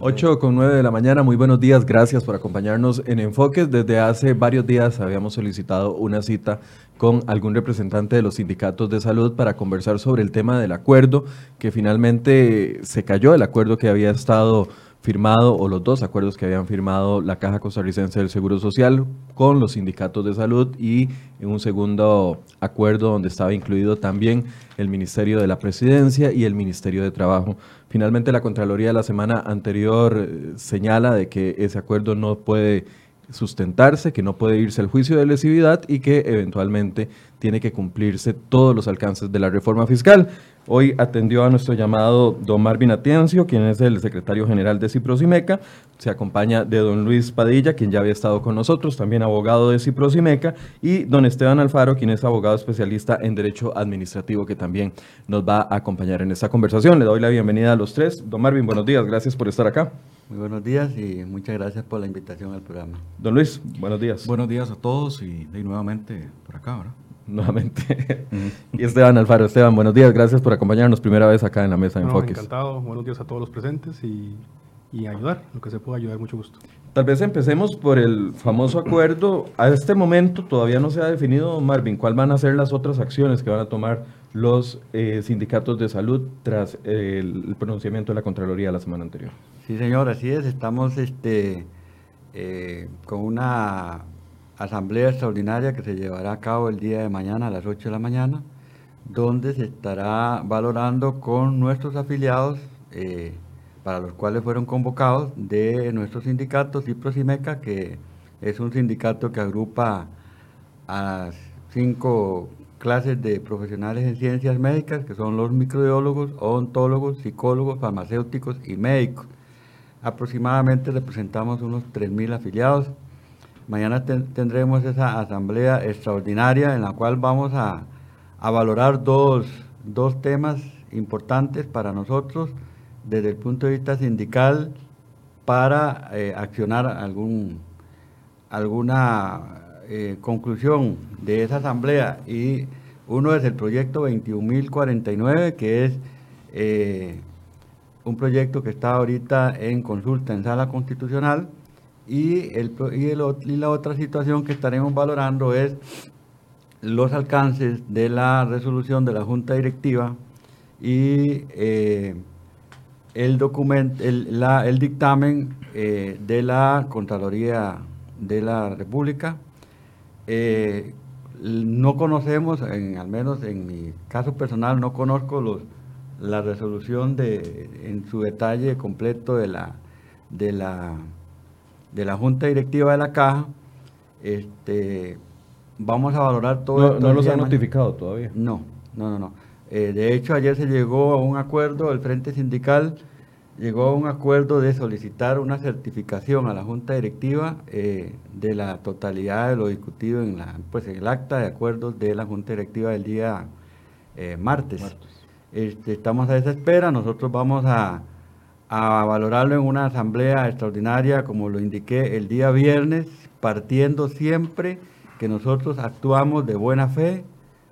8 con 9 de la mañana, muy buenos días, gracias por acompañarnos en Enfoques. Desde hace varios días habíamos solicitado una cita con algún representante de los sindicatos de salud para conversar sobre el tema del acuerdo que finalmente se cayó, el acuerdo que había estado firmado o los dos acuerdos que habían firmado la Caja Costarricense del Seguro Social con los sindicatos de salud y en un segundo acuerdo donde estaba incluido también el Ministerio de la Presidencia y el Ministerio de Trabajo. Finalmente la Contraloría la semana anterior eh, señala de que ese acuerdo no puede sustentarse, que no puede irse al juicio de lesividad y que eventualmente tiene que cumplirse todos los alcances de la reforma fiscal. Hoy atendió a nuestro llamado don Marvin Atiencio, quien es el secretario general de Ciprosimeca. Se acompaña de don Luis Padilla, quien ya había estado con nosotros, también abogado de Ciprosimeca, y don Esteban Alfaro, quien es abogado especialista en Derecho Administrativo, que también nos va a acompañar en esta conversación. Le doy la bienvenida a los tres. Don Marvin, buenos días, gracias por estar acá. Muy buenos días y muchas gracias por la invitación al programa. Don Luis, buenos días. Buenos días a todos y, y nuevamente por acá, ¿verdad? nuevamente. y Esteban Alfaro, Esteban, buenos días, gracias por acompañarnos primera vez acá en la mesa de Enfoques. Encantado, buenos días a todos los presentes y, y ayudar, lo que se pueda ayudar, mucho gusto. Tal vez empecemos por el famoso acuerdo. A este momento todavía no se ha definido, Marvin, cuál van a ser las otras acciones que van a tomar los eh, sindicatos de salud tras el, pronunciamiento de la Contraloría la semana anterior. Sí, señor, así es. Estamos este, eh, con una asamblea extraordinaria que se llevará a cabo el día de mañana a las 8 de la mañana, donde se estará valorando con nuestros afiliados, eh, para los cuales fueron convocados, de nuestros sindicatos, Ciprosimeca, que es un sindicato que agrupa a cinco clases de profesionales en ciencias médicas, que son los microbiólogos, odontólogos, psicólogos, farmacéuticos y médicos. Aproximadamente representamos unos 3.000 afiliados Mañana tendremos esa asamblea extraordinaria en la cual vamos a, valorar dos, temas importantes para nosotros desde el punto de vista sindical para eh, accionar algún, alguna eh, conclusión de esa asamblea. Y uno es el proyecto 21.049, que es eh, un proyecto que está ahorita en consulta en sala constitucional y, el, y, la otra situación que estaremos valorando es los alcances de la resolución de la Junta Directiva y eh, el, documento, el, el dictamen eh, de la Contraloría de la República. Eh, no conocemos, en, al menos en mi caso personal, no conozco los, la resolución de, en su detalle completo de la, de la de la Junta Directiva de la Caja. Este, vamos a valorar todo no, ¿No los han notificado todavía? No, no, no. no. Eh, de hecho, ayer se llegó a un acuerdo, el Frente Sindical llegó a un acuerdo de solicitar una certificación a la Junta Directiva eh, de la totalidad de lo discutido en, la, pues, en el acta de acuerdos de la Junta Directiva del día eh, martes. Este, estamos a esa espera, nosotros vamos a a valorarlo en una asamblea extraordinaria, como lo indiqué el día viernes, partiendo siempre que nosotros actuamos de buena fe,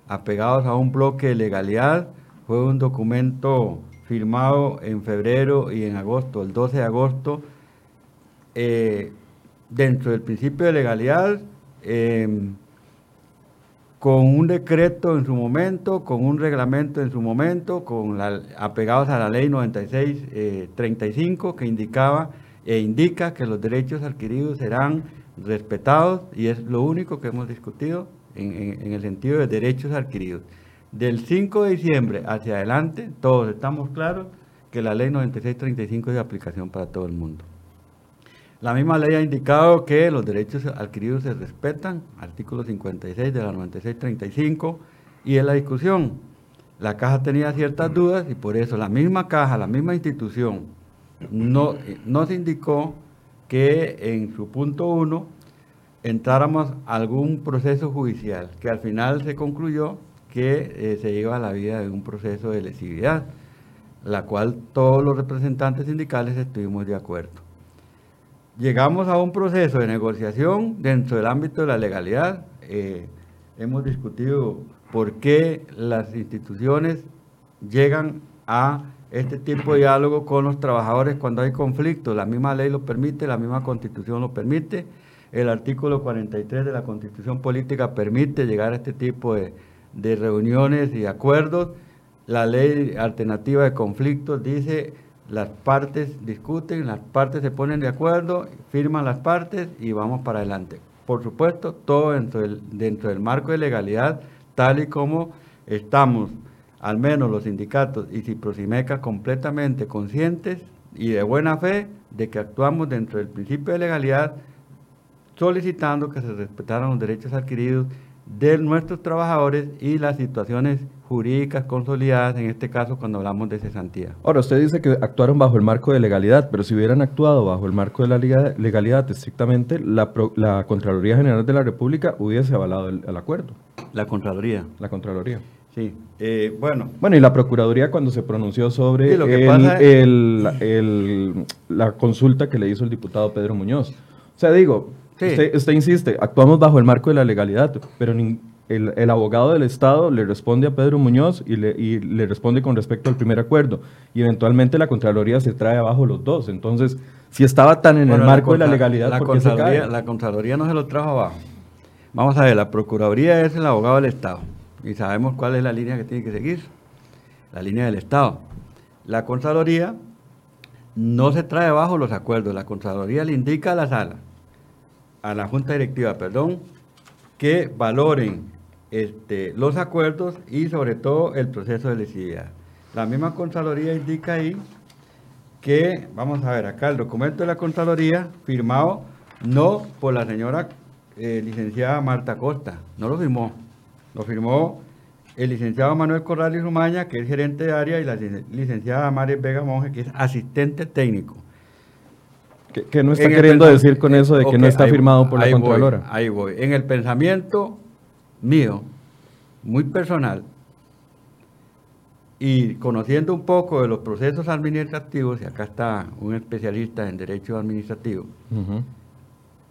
apegados a un bloque de legalidad. Fue un documento firmado en febrero y en agosto, el 12 de agosto, eh, dentro del principio de legalidad. Eh, con un decreto en su momento, con un reglamento en su momento, con la, apegados a la ley 9635 eh, que indicaba e indica que los derechos adquiridos serán respetados y es lo único que hemos discutido en, en el sentido de derechos adquiridos. Del 5 de diciembre hacia adelante, todos estamos claros que la ley 9635 es de aplicación para todo el mundo. La misma ley ha indicado que los derechos adquiridos se respetan, artículo 56 de la 9635, y en la discusión. La caja tenía ciertas dudas y por eso la misma caja, la misma institución, no, nos indicó que en su punto 1 entráramos a algún proceso judicial, que al final se concluyó que eh, se iba a la vida de un proceso de lesividad, la cual todos los representantes sindicales estuvimos de acuerdo. Llegamos a un proceso de negociación dentro del ámbito de la legalidad. Eh, hemos discutido por qué las instituciones llegan a este tipo de diálogo con los trabajadores cuando hay conflictos. La misma ley lo permite, la misma constitución lo permite. El artículo 43 de la constitución política permite llegar a este tipo de, de reuniones y acuerdos. La ley alternativa de conflictos dice las partes discuten, las partes se ponen de acuerdo, firman las partes y vamos para adelante. Por supuesto, todo dentro del, dentro del marco de legalidad, tal y como estamos, al menos los sindicatos y Ciprosimeca, completamente conscientes y de buena fe de que actuamos dentro del principio de legalidad, solicitando que se respetaran los derechos adquiridos de nuestros trabajadores y las situaciones jurídicas consolidadas, en este caso cuando hablamos de cesantía. Ahora, usted dice que actuaron bajo el marco de legalidad, pero si hubieran actuado bajo el marco de la legalidad estrictamente, la, la Contraloría General de la República hubiese avalado el, acuerdo. La Contraloría. La Contraloría. Sí, eh, bueno. Bueno, y la Procuraduría cuando se pronunció sobre la consulta que le hizo el diputado Pedro Muñoz. O sea, digo, usted, insiste, actuamos bajo el marco de la legalidad, pero el, abogado del Estado le responde a Pedro Muñoz y le, responde con respecto al primer acuerdo. Y eventualmente la Contraloría se trae abajo los dos. Entonces, si estaba tan en el marco de la legalidad, la Contraloría, La Contraloría no se lo trajo abajo. Vamos a ver, la Procuraduría es el abogado del Estado. Y sabemos cuál es la línea que tiene que seguir. La línea del Estado. La Contraloría no se trae abajo los acuerdos. La Contraloría le indica a la sala, a la Junta Directiva, perdón, que valoren este, los acuerdos y sobre todo el proceso de lesividad. La misma Contraloría indica ahí que, vamos a ver acá, el documento de la Contraloría firmado no por la señora eh, licenciada Marta Costa, no lo firmó, lo firmó el licenciado Manuel Corrales Rumaña, que es gerente de área, y la licenciada María Vega Monge, que es asistente técnico. ¿Qué, no está queriendo decir con eso de que no está firmado por la Contralora? ahí voy. En el pensamiento mío, muy personal, y conociendo un poco de los procesos administrativos, y acá está un especialista en derecho administrativo,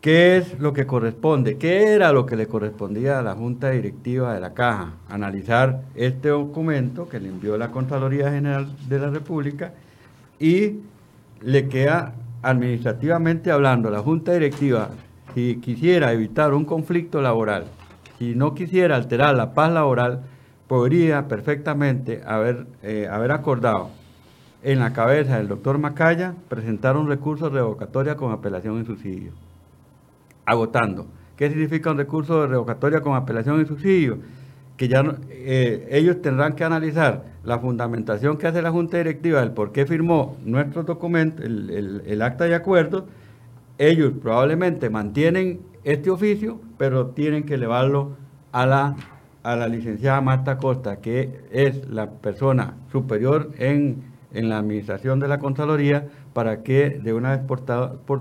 ¿qué es lo que corresponde? ¿Qué era lo que le correspondía a la Junta Directiva de la Caja? Analizar este documento que le envió la Contraloría General de la República y le queda administrativamente hablando, la Junta Directiva, si quisiera evitar un conflicto laboral, si no quisiera alterar la paz laboral, podría perfectamente haber, eh, haber acordado en la cabeza del doctor Macaya presentar un recurso de revocatoria con apelación en subsidio, agotando. ¿Qué significa un recurso de revocatoria con apelación en subsidio? Que ya eh, ellos tendrán que analizar la fundamentación que hace la Junta Directiva del por qué firmó nuestro documento, el, el acta de acuerdo. Ellos probablemente mantienen este oficio, pero tienen que elevarlo a la, a la licenciada Marta Costa, que es la persona superior en, en la administración de la Contraloría, para que de una vez por,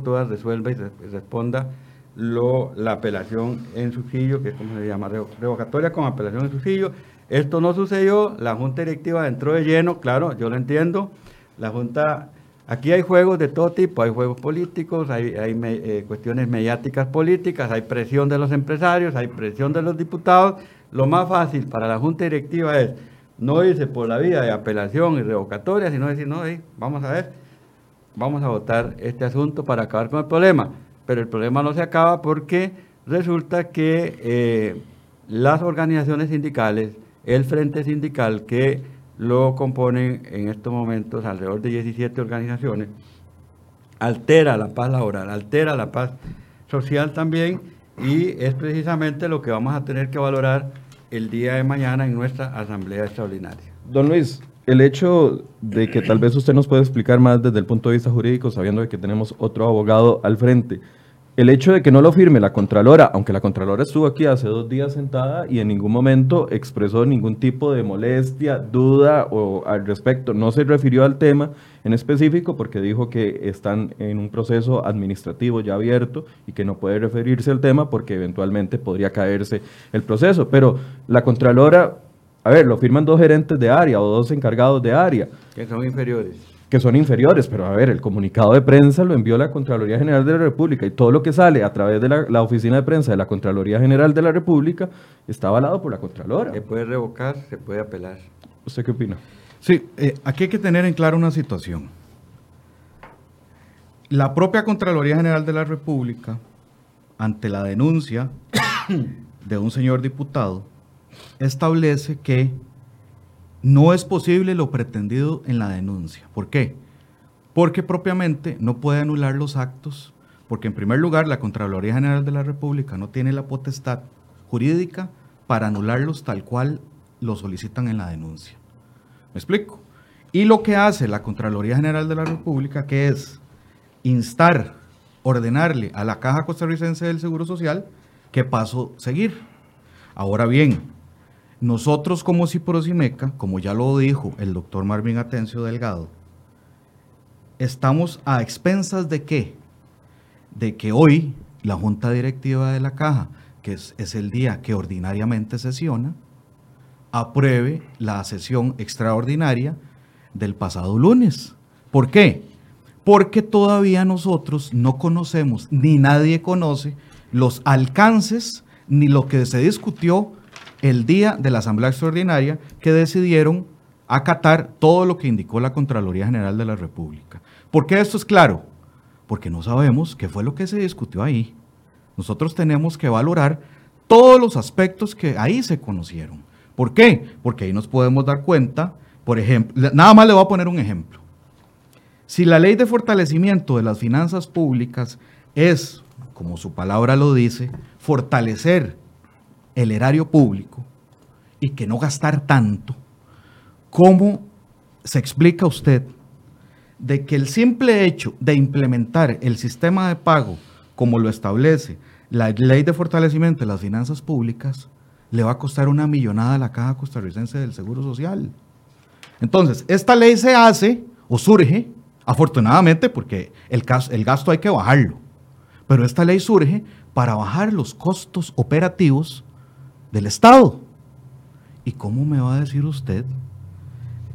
todas resuelva y responda lo, la apelación en subsidio, que es como se llama, revocatoria con apelación en subsidio. Esto no sucedió, la Junta Directiva entró de lleno, claro, yo lo entiendo, la Junta Aquí hay juegos de todo tipo, hay juegos políticos, hay, eh, cuestiones mediáticas políticas, hay presión de los empresarios, hay presión de los diputados. Lo más fácil para la Junta Directiva es no irse por la vía de apelación y revocatoria, sino decir, no, vamos a ver, vamos a votar este asunto para acabar con el problema. Pero el problema no se acaba porque resulta que eh, las organizaciones sindicales, el frente sindical que lo componen en estos momentos alrededor de 17 organizaciones, altera la paz laboral, altera la paz social también y es precisamente lo que vamos a tener que valorar el día de mañana en nuestra asamblea extraordinaria. Don Luis, el hecho de que tal vez usted nos pueda explicar más desde el punto de vista jurídico, sabiendo que tenemos otro abogado al frente, el hecho de que no lo firme la Contralora, aunque la Contralora estuvo aquí hace dos días sentada y en ningún momento expresó ningún tipo de molestia, duda o al respecto, no se refirió al tema en específico porque dijo que están en un proceso administrativo ya abierto y que no puede referirse al tema porque eventualmente podría caerse el proceso. Pero la Contralora, a ver, lo firman dos gerentes de área o dos encargados de área. Que son inferiores que son inferiores, pero a ver, el comunicado de prensa lo envió la Contraloría General de la República y todo lo que sale a través de la, oficina de prensa de la Contraloría General de la República está avalado por la Contralora. Se puede revocar, se puede apelar. ¿Usted qué opina? Sí, eh, aquí hay que tener en claro una situación. La propia Contraloría General de la República, ante la denuncia de un señor diputado, establece que no es posible lo pretendido en la denuncia. ¿Por qué? Porque propiamente no puede anular los actos, porque en primer lugar la Contraloría General de la República no tiene la potestad jurídica para anularlos tal cual lo solicitan en la denuncia. ¿Me explico? Y lo que hace la Contraloría General de la República, que es instar, ordenarle a la Caja Costarricense del Seguro Social qué paso seguir. Ahora bien, nosotros como Ciprosimeca, como ya lo dijo el doctor Marvin Atencio Delgado, estamos a expensas de qué? De que hoy la Junta Directiva de la Caja, que es, es el día que ordinariamente sesiona, apruebe la sesión extraordinaria del pasado lunes. ¿Por qué? Porque todavía nosotros no conocemos, ni nadie conoce, los alcances ni lo que se discutió el día de la Asamblea Extraordinaria que decidieron acatar todo lo que indicó la Contraloría General de la República. ¿Por qué esto es claro? Porque no sabemos qué fue lo que se discutió ahí. Nosotros tenemos que valorar todos los aspectos que ahí se conocieron. ¿Por qué? Porque ahí nos podemos dar cuenta, por ejemplo, nada más le voy a poner un ejemplo. Si la ley de fortalecimiento de las finanzas públicas es, como su palabra lo dice, fortalecer el erario público y que no gastar tanto, ¿cómo se explica usted de que el simple hecho de implementar el sistema de pago como lo establece la ley de fortalecimiento de las finanzas públicas le va a costar una millonada a la Caja Costarricense del Seguro Social. Entonces, esta ley se hace o surge, afortunadamente, porque el, el gasto hay que bajarlo, pero esta ley surge para bajar los costos operativos del Estado. ¿Y cómo me va a decir usted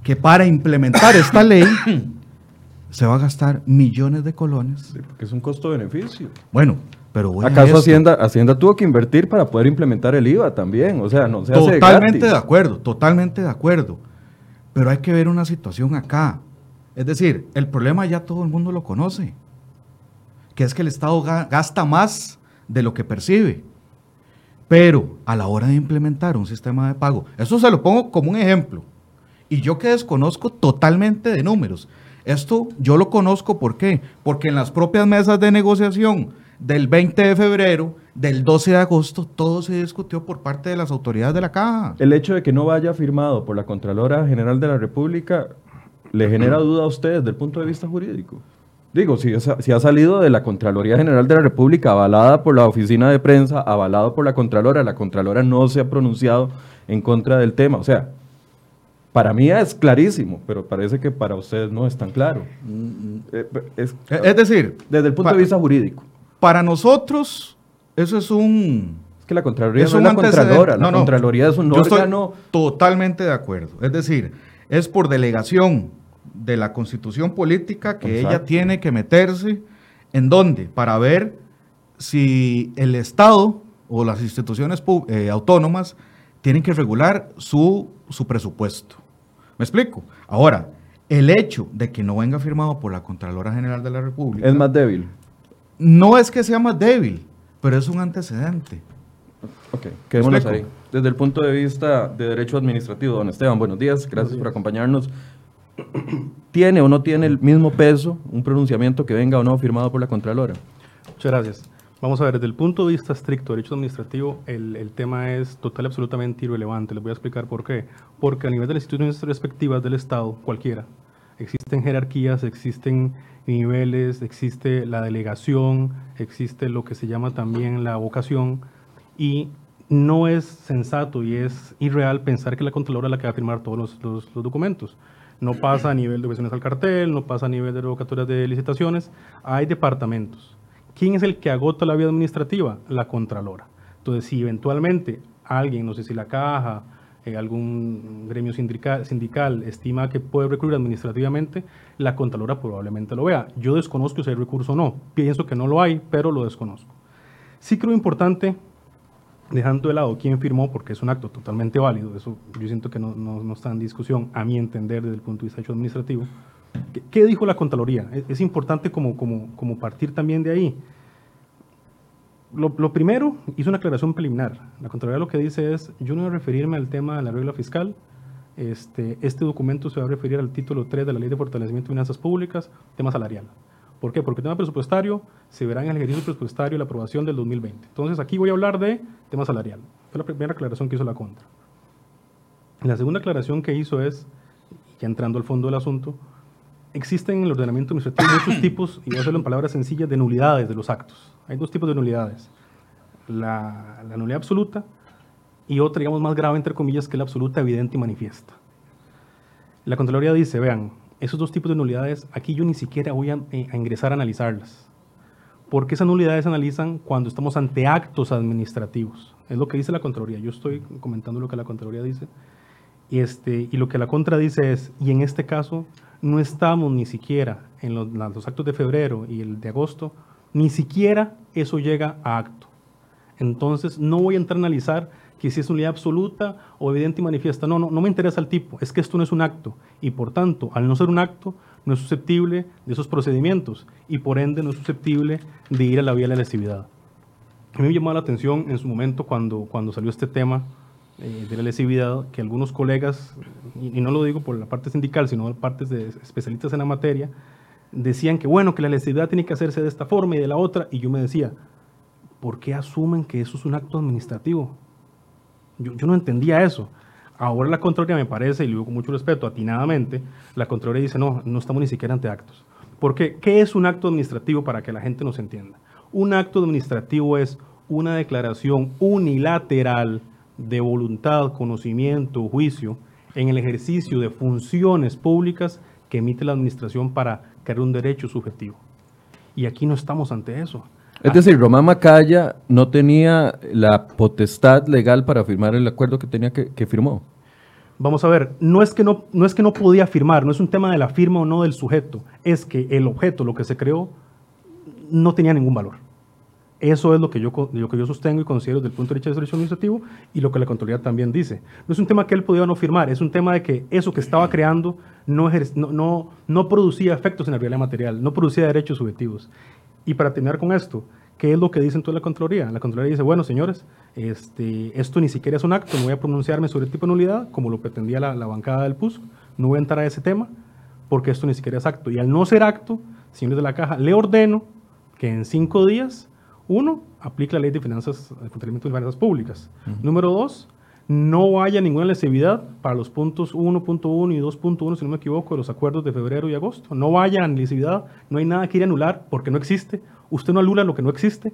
que para implementar esta ley se va a gastar millones de colones? porque es un costo-beneficio. Bueno, pero ¿Acaso Hacienda, Hacienda tuvo que invertir para poder implementar el IVA también? O sea, no se hace Totalmente de acuerdo, totalmente de acuerdo. Pero hay que ver una situación acá. Es decir, el problema ya todo el mundo lo conoce, que es que el Estado gasta más de lo que percibe. Pero a la hora de implementar un sistema de pago, eso se lo pongo como un ejemplo. Y yo que desconozco totalmente de números. Esto yo lo conozco, ¿por qué? Porque en las propias mesas de negociación del 20 de febrero, del 12 de agosto, todo se discutió por parte de las autoridades de la Caja. El hecho de que no vaya firmado por la Contralora General de la República le genera duda a usted desde el punto de vista jurídico. Digo, si, si, ha salido de la Contraloría General de la República, avalada por la oficina de prensa, avalado por la Contralora, la Contralora no se ha pronunciado en contra del tema. O sea, para mí es clarísimo, pero parece que para ustedes no es tan claro. Mm, mm. Eh, es, es, decir, desde el punto de vista jurídico. Para nosotros, eso es un... Es que la Contraloría es no es la Contralora, la Contraloría es un órgano... totalmente de acuerdo. Es decir, es por delegación de la Constitución Política que ella tiene que meterse en dónde, para ver si el Estado o las instituciones eh, autónomas tienen que regular su, su presupuesto. ¿Me explico? Ahora, el hecho de que no venga firmado por la Contralora General de la República... Es más débil no es que sea más débil, pero es un antecedente. Ok, quedémonos ahí. Desde el punto de vista de derecho administrativo, don Esteban, buenos días, gracias por acompañarnos. ¿Tiene o no tiene el mismo peso un pronunciamiento que venga o no firmado por la Contralora? Muchas gracias. Vamos a ver, desde el punto de vista estricto de derecho administrativo, el, el, tema es total y absolutamente irrelevante. Les voy a explicar por qué. Porque a nivel de las instituciones respectivas del Estado, cualquiera, existen jerarquías, existen niveles, existe la delegación, existe lo que se llama también la vocación y no es sensato y es irreal pensar que la Contralora es la que va a firmar todos los, documentos. No pasa a nivel de obesiones al cartel, no pasa a nivel de revocaturas de licitaciones, hay departamentos. ¿Quién es el que agota la vía administrativa? La Contralora. Entonces, si eventualmente alguien, no sé si la caja, eh, algún gremio sindical, sindical, estima que puede recurrir administrativamente, la Contralora probablemente lo vea. Yo desconozco si hay recurso o no. Pienso que no lo hay, pero lo desconozco. Sí creo importante dejando de lado quién firmó, porque es un acto totalmente válido, eso yo siento que no, no, está en discusión, a mi entender, desde el punto de vista hecho administrativo. ¿Qué, dijo la Contraloría? Es, importante como, como, como, partir también de ahí. Lo, lo, primero, hizo una aclaración preliminar. La Contraloría lo que dice es, yo no voy a referirme al tema de la regla fiscal, este, este documento se va a referir al título 3 de la Ley de Fortalecimiento de Finanzas Públicas, tema salarial. ¿Por qué? Porque el tema presupuestario se verá en el ejercicio presupuestario y la aprobación del 2020. Entonces, aquí voy a hablar de tema salarial. Fue la primera aclaración que hizo la contra. La segunda aclaración que hizo es, ya entrando al fondo del asunto, existen en el ordenamiento administrativo muchos tipos, y voy a hacerlo en palabras sencillas, de nulidades de los actos. Hay dos tipos de nulidades. La, la nulidad absoluta y otra, digamos, más grave, entre comillas, que la absoluta, evidente y manifiesta. La Contraloría dice, vean, esos dos tipos de nulidades, aquí yo ni siquiera voy eh, a, ingresar a analizarlas. Porque esas nulidades se analizan cuando estamos ante actos administrativos. Es lo que dice la Contraloría. Yo estoy comentando lo que la Contraloría dice. Este, y lo que la Contra dice es, y en este caso no estamos ni siquiera en los, los actos de febrero y el de agosto, ni siquiera eso llega a acto. Entonces no voy a entrar a analizar que si es unidad absoluta o evidente y manifiesta. No, no, no me interesa el tipo, es que esto no es un acto y por tanto, al no ser un acto, no es susceptible de esos procedimientos y por ende no es susceptible de ir a la vía de la lesividad. A mí me llamó la atención en su momento cuando, cuando salió este tema eh, de la lesividad, que algunos colegas, y, no lo digo por la parte sindical, sino por partes de especialistas en la materia, decían que bueno, que la lesividad tiene que hacerse de esta forma y de la otra, y yo me decía, ¿por qué asumen que eso es un acto administrativo? Yo, no entendía eso. Ahora la Contraloría me parece, y lo digo con mucho respeto, atinadamente, la Contraloría dice, no, no estamos ni siquiera ante actos. Porque, ¿qué es un acto administrativo para que la gente nos entienda? Un acto administrativo es una declaración unilateral de voluntad, conocimiento, juicio en el ejercicio de funciones públicas que emite la administración para crear un derecho subjetivo. Y aquí no estamos ante eso. Es decir, Román Macaya no tenía la potestad legal para firmar el acuerdo que tenía que, que, firmó. Vamos a ver, no es, que no, no es que no podía firmar, no es un tema de la firma o no del sujeto, es que el objeto, lo que se creó, no tenía ningún valor. Eso es lo que yo, lo que yo sostengo y considero desde el punto de vista del derecho administrativo y lo que la Contraloría también dice. No es un tema que él podía no firmar, es un tema de que eso que estaba creando no, no, no producía efectos en la realidad material, no producía derechos subjetivos. Y para terminar con esto, ¿qué es lo que dicen toda la Contraloría? La Contraloría dice, bueno, señores, este, esto ni siquiera es un acto, no voy a pronunciarme sobre el tipo de nulidad, como lo pretendía la, bancada del PUS, no voy a entrar a ese tema, porque esto ni siquiera es acto. Y al no ser acto, señores de la Caja, le ordeno que en cinco días, uno, aplique la ley de finanzas, de funcionamiento de finanzas públicas. Número dos, no haya ninguna lesividad para los puntos 1.1 y 2.1, si no me equivoco, de los acuerdos de febrero y agosto. No vaya lesividad, no hay nada que ir a anular porque no existe. Usted no anula lo que no existe.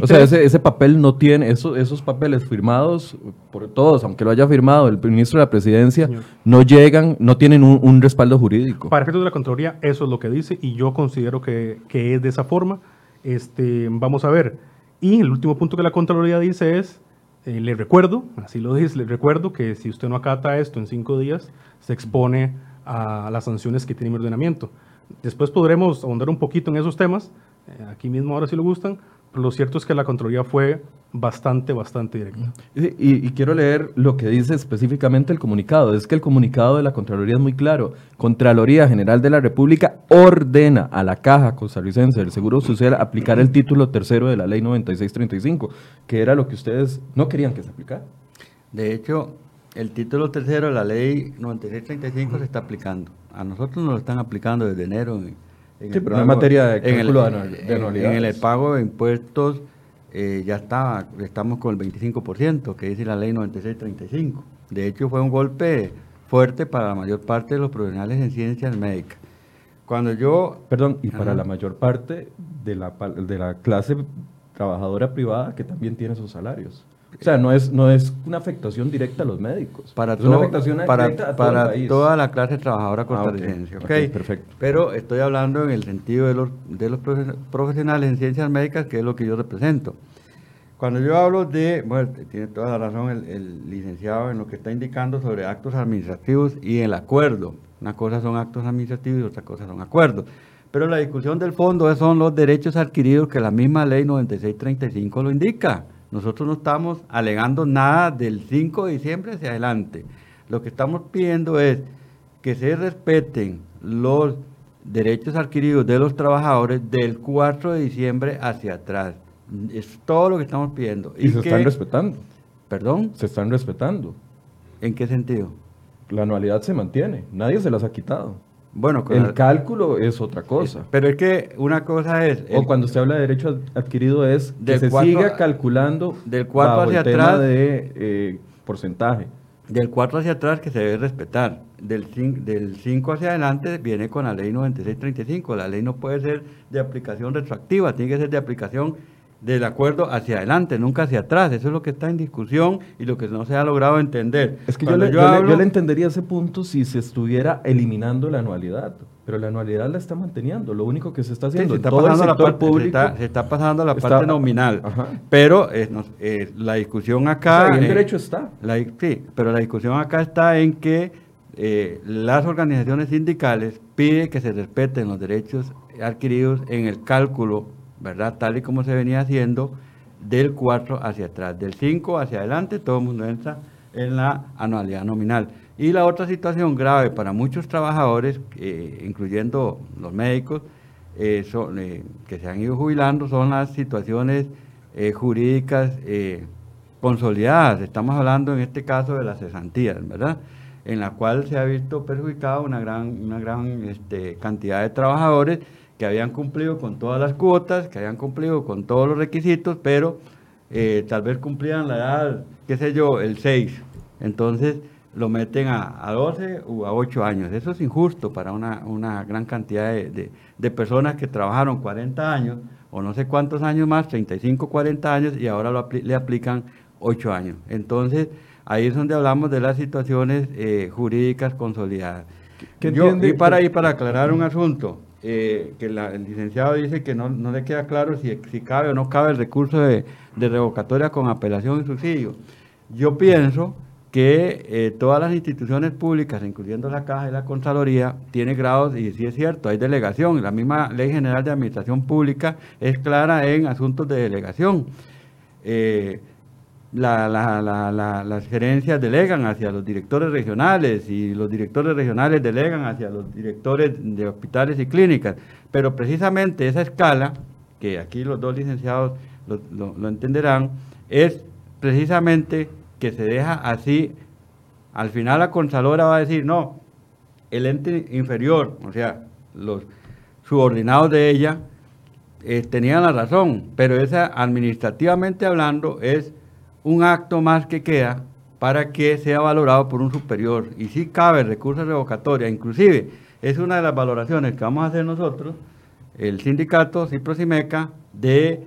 o sea, ese, papel no tiene, esos, esos papeles firmados por todos, aunque lo haya firmado el ministro de la presidencia, no llegan, no tienen un, respaldo jurídico. Para efectos de la Contraloría, eso es lo que dice y yo considero que, que es de esa forma. Este, vamos a ver. Y el último punto que la Contraloría dice es eh, le recuerdo, así lo dice, le recuerdo que si usted no acata esto en cinco días, se expone a las sanciones que tiene mi ordenamiento. Después podremos ahondar un poquito en esos temas, eh, aquí mismo ahora si lo gustan, lo cierto es que la Contraloría fue bastante, bastante directa. Y, quiero leer lo que dice específicamente el comunicado. Es que el comunicado de la Contraloría es muy claro. Contraloría General de la República ordena a la Caja Costarricense del Seguro Social aplicar el título tercero de la Ley 9635, que era lo que ustedes no querían que se aplicara. De hecho, el título tercero de la Ley 9635 se está aplicando. A nosotros nos lo están aplicando desde enero. En, sí, pero en materia de cálculo en el pago de impuestos eh, ya está, estamos con el 25%, que dice la ley 9635. De hecho, fue un golpe fuerte para la mayor parte de los profesionales en ciencias médicas. Cuando yo... Perdón, y para la mayor parte de la, de la clase trabajadora privada que también tiene sus salarios. O sea, no es, no es una afectación directa a los médicos. Para, una afectación para, para toda la clase trabajadora ah, costarricense. perfecto. Pero estoy hablando en el sentido de los, de los profesionales en ciencias médicas, que es lo que yo represento. Cuando yo hablo de, bueno, tiene toda la razón el, el, licenciado en lo que está indicando sobre actos administrativos y el acuerdo. Una cosa son actos administrativos y otra cosa son acuerdos. Pero la discusión del fondo son los derechos adquiridos que la misma ley 9635 lo indica Nosotros no estamos alegando nada del 5 de diciembre hacia adelante. Lo que estamos pidiendo es que se respeten los derechos adquiridos de los trabajadores del 4 de diciembre hacia atrás. Es todo lo que estamos pidiendo. Y, se están respetando. ¿Perdón? Se están respetando. ¿En qué sentido? La anualidad se mantiene, nadie se las ha quitado. Bueno, el cálculo es otra cosa. Pero es que una cosa es... o cuando se habla de derecho adquirido es que se siga calculando del 4 hacia el atrás de eh, porcentaje. Del 4 hacia atrás que se debe respetar. Del 5, del 5 hacia adelante viene con la ley 9635. La ley no puede ser de aplicación retroactiva, tiene que ser de aplicación del acuerdo hacia adelante, nunca hacia atrás. Eso es lo que está en discusión y lo que no se ha logrado entender. Es que yo le, yo, le, entendería ese punto si se estuviera eliminando la anualidad, pero la anualidad la está manteniendo. Lo único que se está haciendo se está pasando la parte, público se está, pasando la parte nominal, pero eh, eh, la discusión acá... el derecho está. sí, pero la discusión acá está en que eh, las organizaciones sindicales piden que se respeten los derechos adquiridos en el cálculo ¿verdad? Tal y como se venía haciendo del 4 hacia atrás, del 5 hacia adelante, todo el mundo entra en la anualidad nominal. Y la otra situación grave para muchos trabajadores, eh, incluyendo los médicos, eh, eh, que se han ido jubilando, son las situaciones jurídicas consolidadas. Estamos hablando en este caso de las cesantías, ¿verdad? En la cual se ha visto perjudicada una gran, una gran este, cantidad de trabajadores que habían cumplido con todas las cuotas, que habían cumplido con todos los requisitos, pero eh, tal vez cumplían la edad, qué sé yo, el 6. Entonces lo meten a, a 12 o a 8 años. Eso es injusto para una, una gran cantidad de, de, personas que trabajaron 40 años o no sé cuántos años más, 35, 40 años, y ahora lo le aplican 8 años. Entonces, ahí es donde hablamos de las situaciones eh, jurídicas consolidadas. y para, y para aclarar un asunto, eh, que el licenciado dice que no, le queda claro si, si, cabe o no cabe el recurso de, revocatoria con apelación y subsidio. Yo pienso que eh, todas las instituciones públicas, incluyendo la Caja y la Contraloría, tienen grados, y sí es cierto, hay delegación. La misma Ley General de Administración Pública es clara en asuntos de delegación. Eh, la, las gerencias delegan hacia los directores regionales y los directores regionales delegan hacia los directores de hospitales y clínicas. Pero precisamente esa escala, que aquí los dos licenciados lo, entenderán, es precisamente que se deja así. Al final la Contralora va a decir, no, el ente inferior, o sea, los subordinados de ella, eh, tenían la razón, pero esa administrativamente hablando es un acto más que queda para que sea valorado por un superior. Y si cabe recurso revocatoria, inclusive es una de las valoraciones que vamos a hacer nosotros, el sindicato Ciprosimeca, de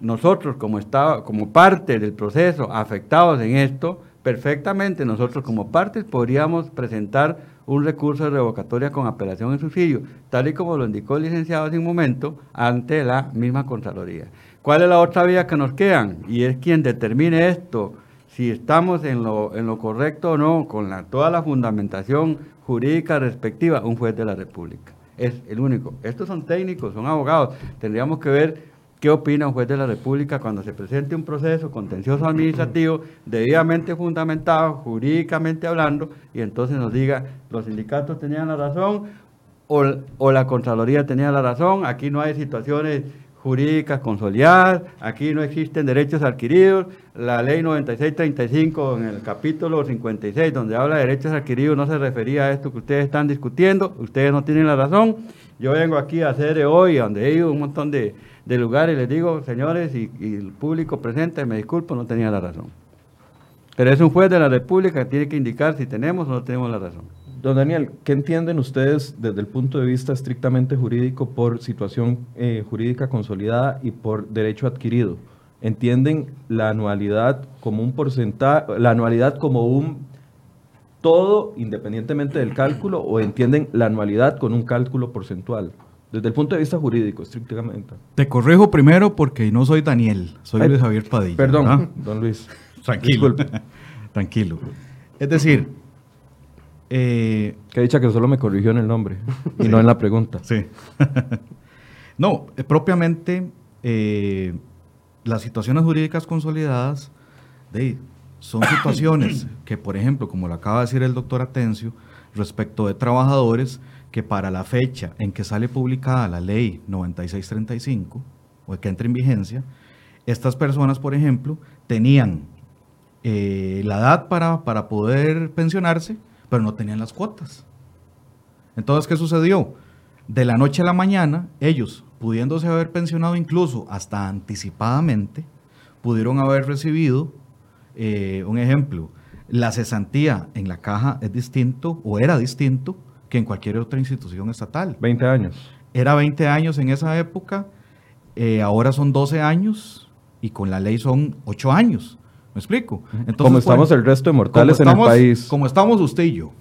nosotros como, estado, como parte del proceso afectados en esto, perfectamente nosotros como partes podríamos presentar un recurso de revocatoria con apelación en subsidio, tal y como lo indicó el licenciado hace un momento, ante la misma Contraloría. ¿Cuál es la otra vía que nos quedan? Y es quien determine esto, si estamos en lo, en lo correcto o no, con la, toda la fundamentación jurídica respectiva, un juez de la República. Es el único. Estos son técnicos, son abogados. Tendríamos que ver qué opina un juez de la República cuando se presente un proceso contencioso administrativo debidamente fundamentado, jurídicamente hablando, y entonces nos diga, los sindicatos tenían la razón o, o la Contraloría tenía la razón, aquí no hay situaciones jurídicas consolidadas, aquí no existen derechos adquiridos, la ley 9635 en el capítulo 56 donde habla de derechos adquiridos no se refería a esto que ustedes están discutiendo, ustedes no tienen la razón, yo vengo aquí a hacer hoy, donde he ido un montón de, lugares y les digo, señores, y, y, el público presente, me disculpo, no tenía la razón. Pero es un juez de la República que tiene que indicar si tenemos o no tenemos la razón. Don Daniel, ¿qué entienden ustedes desde el punto de vista estrictamente jurídico por situación eh, jurídica consolidada y por derecho adquirido? ¿Entienden la anualidad como un porcentaje, la anualidad como un todo independientemente del cálculo o entienden la anualidad con un cálculo porcentual? Desde el punto de vista jurídico, estrictamente. Te corrijo primero porque no soy Daniel, soy Luis Javier Padilla. Perdón, don Luis. Tranquilo. Tranquilo. Es decir, eh, que dicha que solo me corrigió en el nombre y no en la pregunta. Sí. no, eh, propiamente, eh, las situaciones jurídicas consolidadas de, son situaciones que, por ejemplo, como lo acaba de decir el doctor Atencio, respecto de trabajadores que para la fecha en que sale publicada la ley 9635, o que entra en vigencia, estas personas, por ejemplo, tenían eh, la edad para, para poder pensionarse, pero no tenían las cuotas. Entonces, ¿qué sucedió? De la noche a la mañana, ellos, pudiéndose haber pensionado incluso hasta anticipadamente, pudieron haber recibido, eh, un ejemplo, la cesantía en la caja es distinto o era distinto que en cualquier otra institución estatal. 20 años. Era 20 años en esa época, eh, ahora son 12 años y con la ley son 8 años. ¿Me explico? Entonces, como estamos el resto de mortales en el país. Como estamos usted y yo.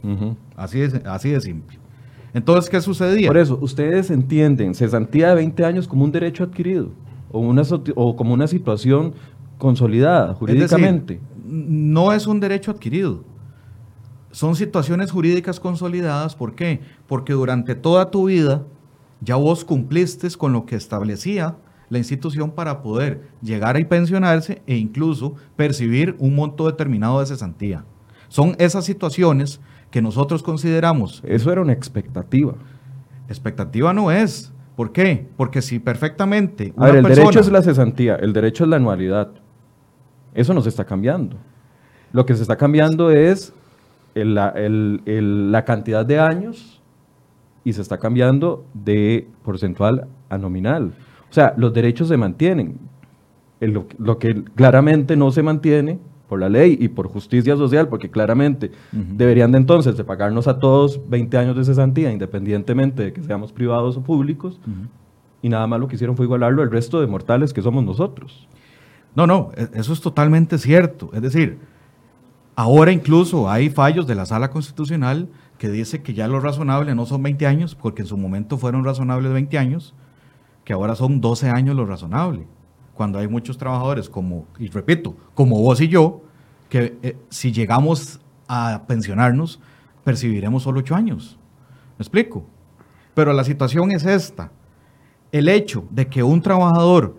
así, es, así de simple. Entonces, ¿qué sucedía? Por eso, ustedes entienden cesantía de 20 años como un derecho adquirido o, una, o como una situación consolidada jurídicamente no es un derecho adquirido. Son situaciones jurídicas consolidadas. ¿Por qué? Porque durante toda tu vida ya vos cumpliste con lo que establecía la institución para poder llegar a pensionarse e incluso percibir un monto determinado de cesantía. Son esas situaciones que nosotros consideramos. Eso era una expectativa. Expectativa no es. ¿Por qué? Porque si perfectamente. a ver, el derecho es la cesantía, el derecho es la anualidad. Eso no se está cambiando. Lo que se está cambiando es la cantidad de años y se está cambiando de porcentual a nominal. O sea, los derechos se mantienen. Lo, que claramente no se mantiene por la ley y por justicia social, porque claramente deberían de entonces de pagarnos a todos 20 años de cesantía, independientemente de que seamos privados o públicos, y nada más lo que hicieron fue igualarlo al resto de mortales que somos nosotros. No, no, e, eso es totalmente cierto. Es decir, ahora incluso hay fallos de la sala constitucional que dice que ya lo razonable no son 20 años, porque en su momento fueron razonables 20 años, que ahora son 12 años lo razonable. Cuando hay muchos trabajadores como, y repito, como vos y yo, que eh, si llegamos a pensionarnos, percibiremos solo 8 años. ¿Me explico? Pero la situación es esta. El hecho de que un trabajador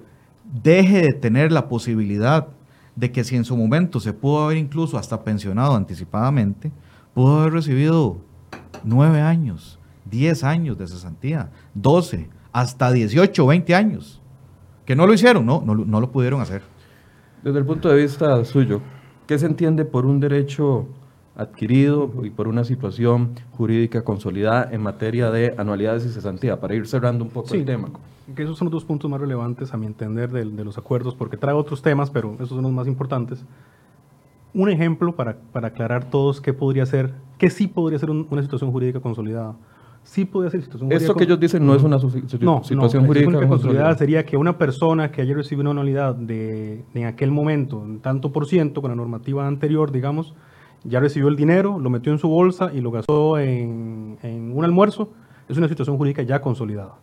deje de tener la posibilidad de que si en su momento se pudo haber incluso hasta pensionado anticipadamente, pudo haber recibido nueve años, diez años de cesantía, doce, hasta dieciocho, veinte años. Que no lo hicieron, no, no, no lo pudieron hacer. Desde el punto de vista suyo, ¿qué se entiende por un derecho adquirido y por una situación jurídica consolidada en materia de anualidades y cesantía, para ir cerrando un poco el tema. Que esos son los dos puntos más relevantes a mi entender de, los acuerdos, porque trae otros temas, pero esos son los más importantes. Un ejemplo para, para aclarar todos qué podría ser, qué sí podría ser una situación jurídica consolidada. Sí podría ser situación jurídica. Esto que ellos dicen no es una situación jurídica consolidada. Sería que una persona que haya recibido una anualidad de, en aquel momento, tanto por ciento con la normativa anterior, digamos, ya recibió el dinero, lo metió en su bolsa y lo gastó en, un almuerzo, es una situación jurídica ya consolidada.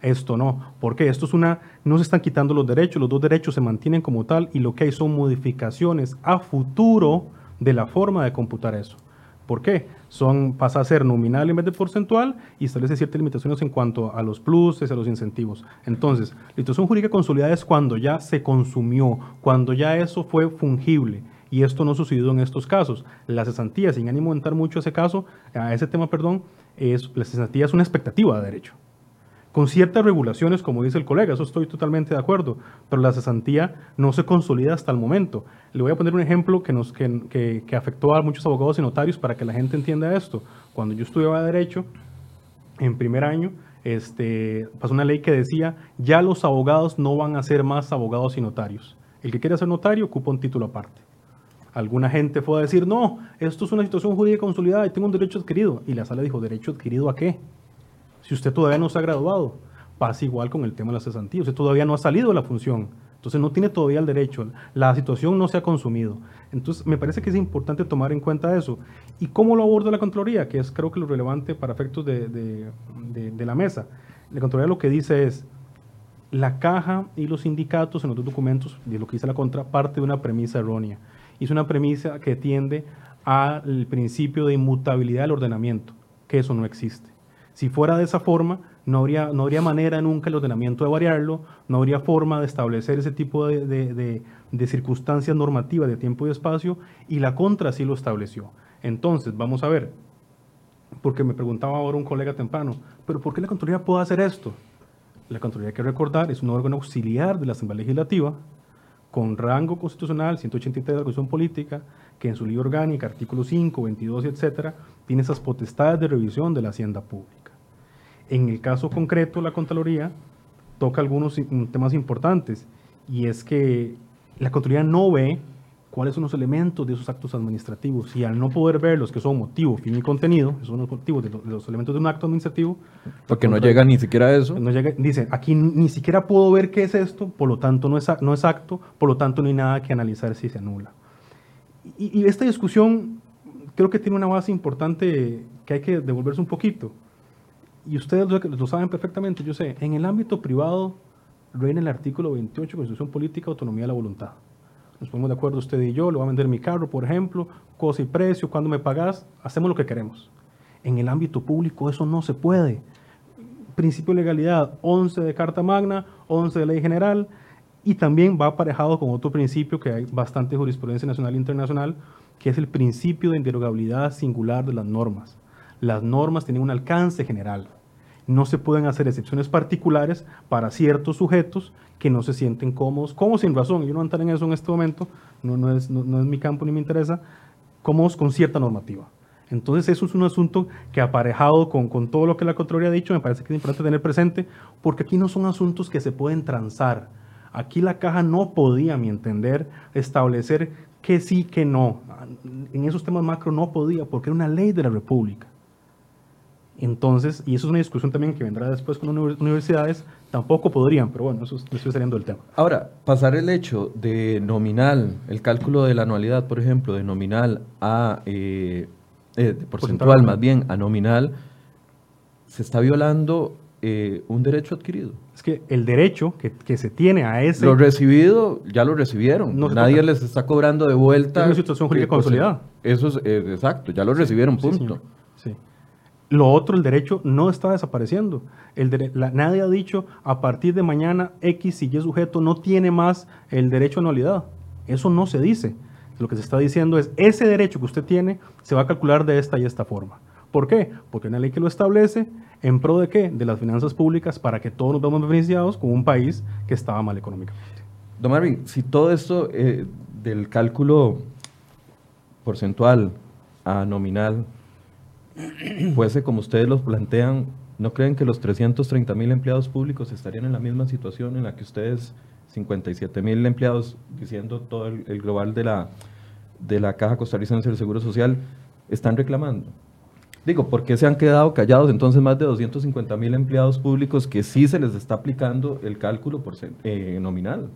Esto no, porque esto es una, no se están quitando los derechos, los dos derechos se mantienen como tal y lo que hay son modificaciones a futuro de la forma de computar eso. ¿Por qué? Son, pasa a ser nominal en vez de porcentual y establece ciertas limitaciones en cuanto a los pluses, a los incentivos. Entonces, la situación jurídica consolidada es cuando ya se consumió, cuando ya eso fue fungible y esto no sucedió en estos casos. La cesantía, sin ánimo de entrar mucho a ese caso, a ese tema, perdón, es, la cesantía es una expectativa de derecho. Con ciertas regulaciones, como dice el colega, eso estoy totalmente de acuerdo, pero la cesantía no se consolida hasta el momento. Le voy a poner un ejemplo que, nos, que, que, afectó a muchos abogados y notarios para que la gente entienda esto. Cuando yo estudiaba Derecho, en primer año, este, pasó una ley que decía, ya los abogados no van a ser más abogados y notarios. El que quiera ser notario ocupa un título aparte. Alguna gente fue a decir, no, esto es una situación jurídica consolidada y tengo un derecho adquirido. Y la sala dijo, ¿derecho adquirido a qué? Si usted todavía no se ha graduado, pasa igual con el tema de la cesantía. Usted todavía no ha salido de la función. Entonces no tiene todavía el derecho. La situación no se ha consumido. Entonces me parece que es importante tomar en cuenta eso. ¿Y cómo lo aborda la Contraloría? Que es creo que lo relevante para efectos de, de la mesa. La Contraloría lo que dice es, la caja y los sindicatos en los dos documentos, de lo que dice la contra, parte de una premisa errónea es una premisa que tiende al principio de inmutabilidad del ordenamiento, que eso no existe. Si fuera de esa forma, no habría, no habría manera nunca el ordenamiento de variarlo, no habría forma de establecer ese tipo de, de, de, circunstancias normativas de tiempo y espacio, y la contra sí lo estableció. Entonces, vamos a ver, porque me preguntaba ahora un colega temprano, pero ¿por qué la Contraloría puede hacer esto? La Contraloría, hay que recordar, es un órgano auxiliar de la Asamblea Legislativa, con rango constitucional, 183 de la Constitución Política, que en su ley orgánica, artículo 5, 22, etcétera, tiene esas potestades de revisión de la hacienda pública. En el caso concreto, la Contraloría toca algunos temas importantes, y es que la Contraloría no ve cuáles son los elementos de esos actos administrativos. Y al no poder ver los que son motivo, fin y contenido, esos son los motivos de, los elementos de un acto administrativo. Porque no llega ni siquiera a eso. No llega, dice, aquí ni siquiera puedo ver qué es esto, por lo tanto no es, no es acto, por lo tanto no hay nada que analizar si se anula. Y, esta discusión creo que tiene una base importante que hay que devolverse un poquito. Y ustedes lo, lo saben perfectamente, yo sé, en el ámbito privado reina el artículo 28 de Constitución Política, Autonomía de la Voluntad nos ponemos de acuerdo usted y yo, le voy a vender mi carro, por ejemplo, cosa y precio, cuando me pagas, hacemos lo que queremos. En el ámbito público eso no se puede. Principio de legalidad, 11 de Carta Magna, 11 de Ley General, y también va aparejado con otro principio que hay bastante jurisprudencia nacional e internacional, que es el principio de inderogabilidad singular de las normas. Las normas tienen un alcance general. No se pueden hacer excepciones particulares para ciertos sujetos que no se sienten cómodos, como sin razón, yo no entrar en eso en este momento, no, no, es, no, es mi campo ni me interesa, cómodos con cierta normativa. Entonces eso es un asunto que aparejado con, con todo lo que la Contraloría ha dicho, me parece que es importante tener presente, porque aquí no son asuntos que se pueden transar. Aquí la caja no podía, a mi entender, establecer que sí, que no. En esos temas macro no podía, porque era una ley de la República. Entonces, y eso es una discusión también que vendrá después con las universidades, tampoco podrían, pero bueno, eso estoy saliendo del tema. Ahora, pasar el hecho de nominal, el cálculo de la anualidad, por ejemplo, de nominal a eh, eh, porcentual, más bien a nominal, se está violando eh, un derecho adquirido. Es que el derecho que, que, se tiene a ese... Lo recibido, ya lo recibieron. Nadie les está cobrando de vuelta. Es una situación jurídica consolidada. Eso es exacto, ya lo recibieron, punto. Lo otro, el derecho no está desapareciendo. Nadie ha dicho a partir de mañana X y Y sujeto no tiene más el derecho a anualidad. Eso no se dice. Lo que se está diciendo es ese derecho que usted tiene se va a calcular de esta y esta forma. ¿Por qué? Porque hay una ley que lo establece en pro de qué? De las finanzas públicas para que todos nos veamos beneficiados con un país que estaba mal económicamente. Don Marvin, si todo esto eh, del cálculo porcentual a nominal fuese como ustedes los plantean, ¿no creen que los 330 mil empleados públicos estarían en la misma situación en la que ustedes, 57 mil empleados, diciendo todo el, global de la, de la Caja Costarricense del Seguro Social, están reclamando? Digo, ¿por qué se han quedado callados entonces más de 250 mil empleados públicos que sí se les está aplicando el cálculo por, eh, nominal?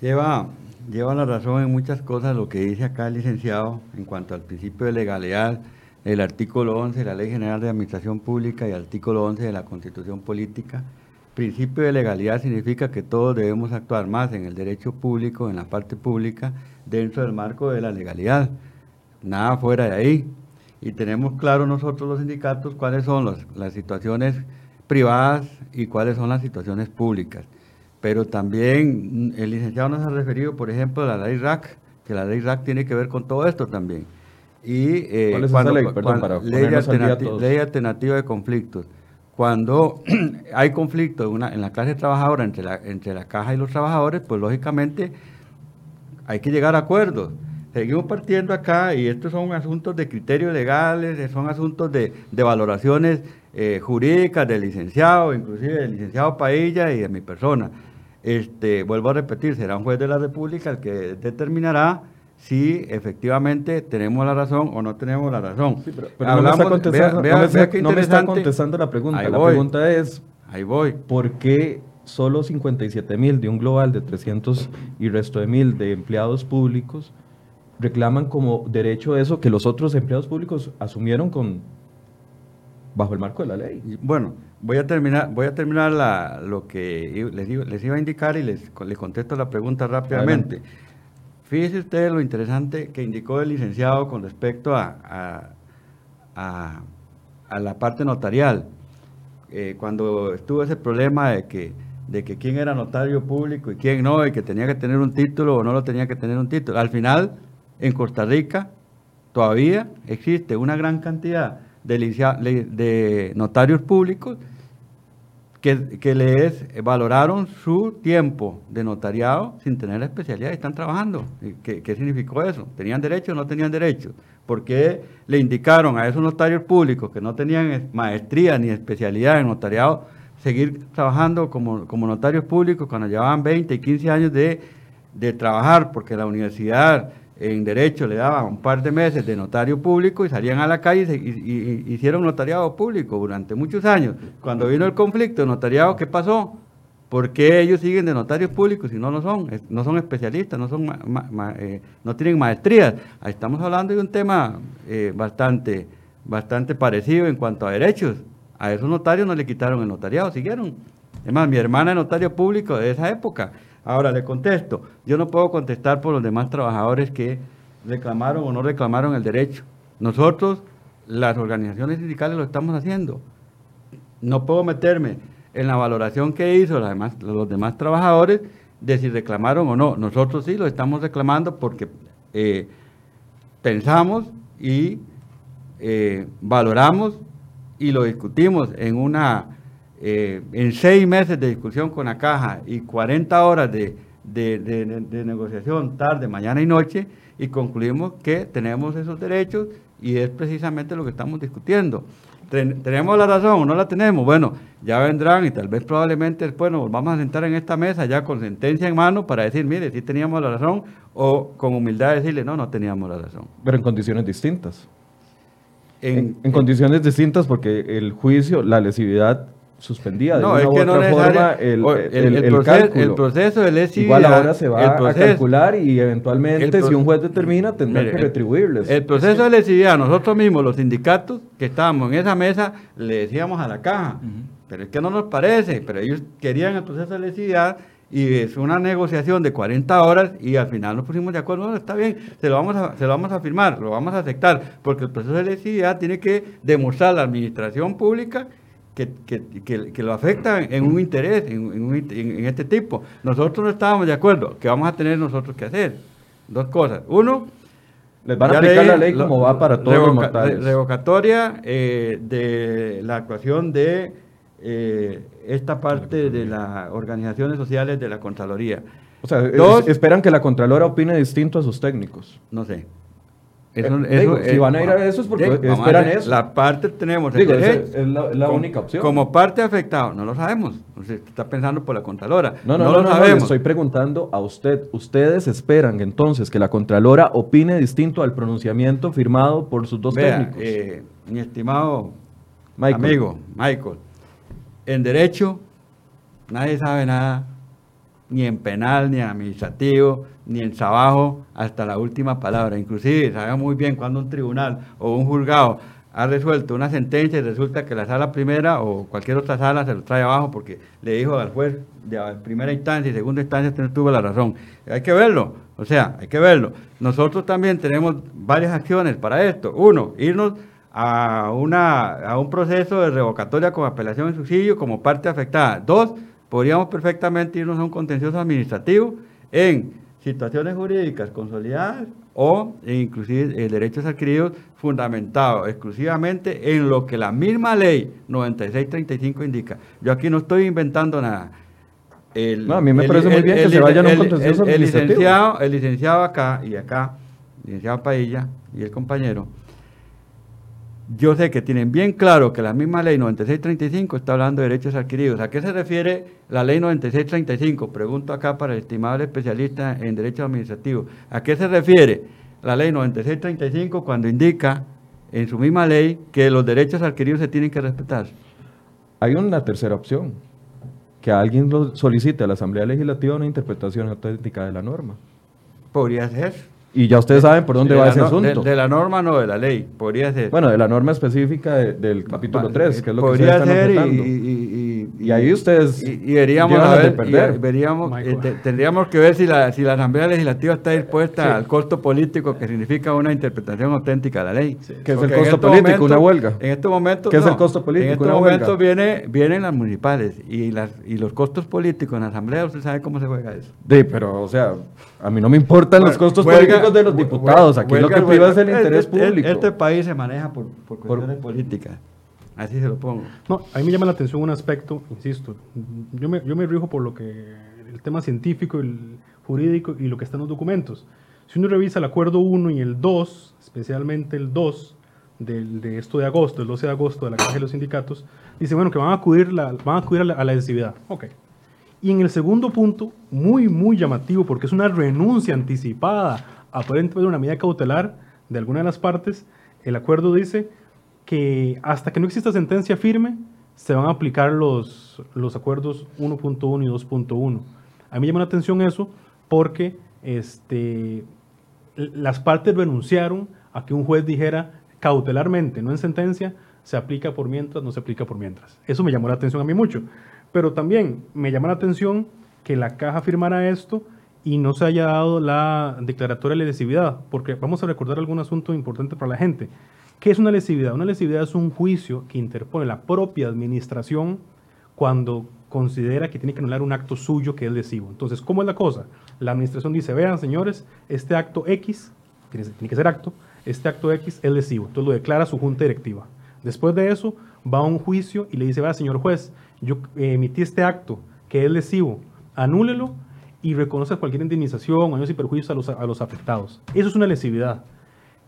Lleva lleva la razón en muchas cosas lo que dice acá el licenciado en cuanto al principio de legalidad, el artículo 11 de la Ley General de Administración Pública y el artículo 11 de la Constitución Política. Principio de legalidad significa que todos debemos actuar más en el derecho público, en la parte pública, dentro del marco de la legalidad, nada fuera de ahí. Y tenemos claro nosotros los sindicatos cuáles son las situaciones privadas y cuáles son las situaciones públicas pero también mm, el licenciado nos ha referido, por ejemplo, a la ley RAC, que la ley RAC tiene que ver con todo esto también. Y, eh, ¿Cuál es esa ley? Perdón, para ley, ley alternativa de conflictos. Cuando hay conflicto en, una, en la clase trabajadora entre la, entre la caja y los trabajadores, pues lógicamente hay que llegar a acuerdos. Seguimos partiendo acá y estos son asuntos de criterios legales, son asuntos de, de valoraciones eh, jurídicas del licenciado, inclusive del licenciado Pailla y de mi persona. Este, vuelvo a repetir, será un juez de la República el que determinará si efectivamente tenemos la razón o no tenemos la razón. pero, no, me está contestando, la pregunta. la pregunta es, ahí voy. ¿por qué solo 57 mil de un global de 300 y resto de mil de empleados públicos reclaman como derecho eso que los otros empleados públicos asumieron con bajo el marco de la ley? Bueno, Voy a terminar, voy a terminar lo que les, les, iba a indicar y les, les contesto la pregunta rápidamente. Fíjese ustedes lo interesante que indicó el licenciado con respecto a, a la parte notarial. Eh, cuando estuvo ese problema de que, de que quién era notario público y quién no, y que tenía que tener un título o no lo tenía que tener un título. Al final, en Costa Rica, todavía existe una gran cantidad de, de notarios públicos que, que, les valoraron su tiempo de notariado sin tener la especialidad y están trabajando. ¿Qué, ¿Qué, significó eso? ¿Tenían derecho o no tenían derecho? ¿Por qué le indicaron a esos notarios públicos que no tenían maestría ni especialidad en notariado seguir trabajando como, como notarios públicos cuando llevaban 20 y 15 años de, de trabajar? Porque la universidad en derecho le daban un par de meses de notario público y salían a la calle y, hicieron notariado público durante muchos años. Cuando vino el conflicto notariado, ¿qué pasó? ¿Por qué ellos siguen de notarios públicos si no lo son? No son especialistas, no, son eh, no tienen maestrías. Estamos hablando de un tema eh, bastante, bastante parecido en cuanto a derechos. A esos notarios no le quitaron el notariado, siguieron. Es más, mi hermana es notario público de esa época Ahora le contesto, yo no puedo contestar por los demás trabajadores que reclamaron o no reclamaron el derecho. Nosotros, las organizaciones sindicales, lo estamos haciendo. No puedo meterme en la valoración que hizo los demás, trabajadores de si reclamaron o no. Nosotros sí lo estamos reclamando porque eh, pensamos y eh, valoramos y lo discutimos en una eh, en seis meses de discusión con la caja y 40 horas de, negociación tarde, mañana y noche, y concluimos que tenemos esos derechos y es precisamente lo que estamos discutiendo. ¿Tenemos la razón o no la tenemos? Bueno, ya vendrán y tal vez probablemente después nos vamos a sentar en esta mesa ya con sentencia en mano para decir, mire, sí teníamos la razón, o con humildad decirle, no, no teníamos la razón. Pero en condiciones distintas. En, en condiciones distintas porque el juicio, la lesividad suspendida de no, es que no forma el, el, el, proceso, el, proceso de lesividad. Igual ahora se va a calcular y eventualmente, si un juez determina, tendrá que retribuirles. El proceso de lesividad, nosotros mismos, los sindicatos que estábamos en esa mesa, le decíamos a la caja, pero es que no nos parece, pero ellos querían el proceso de lesividad y es una negociación de 40 horas y al final nos pusimos de acuerdo, no, está bien, se lo vamos a, se lo vamos a firmar, lo vamos a aceptar, porque el proceso de lesividad tiene que demostrar a la administración pública que, que, que, lo afectan en un interés, en, en, este tipo. Nosotros no estábamos de acuerdo. ¿Qué vamos a tener nosotros que hacer? Dos cosas. Uno, les van a aplicar la ley como va para todos los mortales. Revocatoria eh, de la actuación de eh, esta parte de las organizaciones sociales de la Contraloría. O sea, esperan que la Contralora opine distinto a sus técnicos. No sé. Eh, si van a ir a eso es porque esperan eso. La parte tenemos. es, la, única opción. Como parte afectada, no lo sabemos. Usted está pensando por la Contralora. No, no, no, lo sabemos. estoy preguntando a usted. ¿Ustedes esperan entonces que la Contralora opine distinto al pronunciamiento firmado por sus dos técnicos? Eh, mi estimado amigo Michael, en derecho nadie sabe nada, ni en penal, ni en administrativo ni en trabajo hasta la última palabra. Inclusive sabemos muy bien cuando un tribunal o un juzgado ha resuelto una sentencia y resulta que la sala primera o cualquier otra sala se lo trae abajo porque le dijo al juez de primera instancia y segunda instancia que no tuvo la razón. Hay que verlo, o sea, hay que verlo. Nosotros también tenemos varias acciones para esto. Uno, irnos a, una, a un proceso de revocatoria con apelación en subsidio como parte afectada. Dos, podríamos perfectamente irnos a un contencioso administrativo en situaciones jurídicas consolidadas o inclusive derechos adquiridos fundamentados exclusivamente en lo que la misma ley 9635 indica. Yo aquí no estoy inventando nada. a mí me parece muy bien que se vayan a un contencioso el, licenciado, el licenciado acá y acá, licenciado Pailla y el compañero, yo sé que tienen bien claro que la misma ley 9635 está hablando de derechos adquiridos. ¿A qué se refiere la ley 9635? Pregunto acá para el estimado especialista en derecho administrativo. ¿A qué se refiere la ley 9635 cuando indica en su misma ley que los derechos adquiridos se tienen que respetar? Hay una tercera opción, que alguien solicite a la Asamblea Legislativa una interpretación auténtica de la norma. Podría ser. Y ya ustedes saben por dónde va ese asunto. De, la norma, no de la ley, podría ser. Bueno, de la norma específica del capítulo 3, que es lo podría que se ser y, y, y ahí ustedes y, y veríamos, a ver, perder. y veríamos, eh, te- tendríamos que ver si la, si la Asamblea Legislativa está dispuesta al costo político que significa una interpretación auténtica de la ley. ¿Qué es el Porque en costo estos político? momentos- ¿Una huelga? En estos momentos. ¿Qué es el no, costo político? En estos ¿Una huelga? momentos viene, vienen las municipales y, las, y los costos políticos en la Asamblea, usted sabe cómo se juega eso. Sí, pero, o sea, a mí no me importan los Bueno, costos huelga- políticos de los diputados. Aquí lo huelga- que priva es el huelga- interés este- público. Este país se maneja por, por cuestiones políticas. Así se lo pongo. No, a mí me llama la atención un aspecto, insisto, yo me, yo me rijo por lo que el tema científico, el jurídico y lo que está en los documentos. Si uno revisa el acuerdo 1 y el 2, especialmente el 2 del- de esto de agosto, el 12 de agosto de la Caja de los Sindicatos, dice, bueno, que van a acudir, la, van a, acudir a, la, a la adhesividad. Ok. Y en el segundo punto, muy, muy llamativo, porque es una renuncia anticipada a poder interponer una medida cautelar de alguna de las partes, el acuerdo dice que hasta que no exista sentencia firme, se van a aplicar los, los acuerdos 1.1 y 2.1. A mí llama la atención eso porque este, las partes renunciaron a que un juez dijera cautelarmente, no en sentencia, se aplica por mientras, no se aplica por mientras. Eso me llamó la atención a mí mucho. Pero también me llama la atención que la caja firmara esto y no se haya dado la declaratoria de lesividad, porque vamos a recordar algún asunto importante para la gente. ¿Qué es una lesividad? Una lesividad es un juicio que interpone la propia administración cuando considera que tiene que anular un acto suyo que es lesivo. Entonces, ¿cómo es la cosa? La administración dice, vean señores, este acto X, tiene, que ser acto, este acto X es lesivo. Entonces lo declara su junta directiva. Después de eso, va a un juicio y le dice, vea señor juez, yo eh, emití este acto que es lesivo, anúlelo y reconoce cualquier indemnización, daños y perjuicios a los, a los afectados. Eso es una lesividad.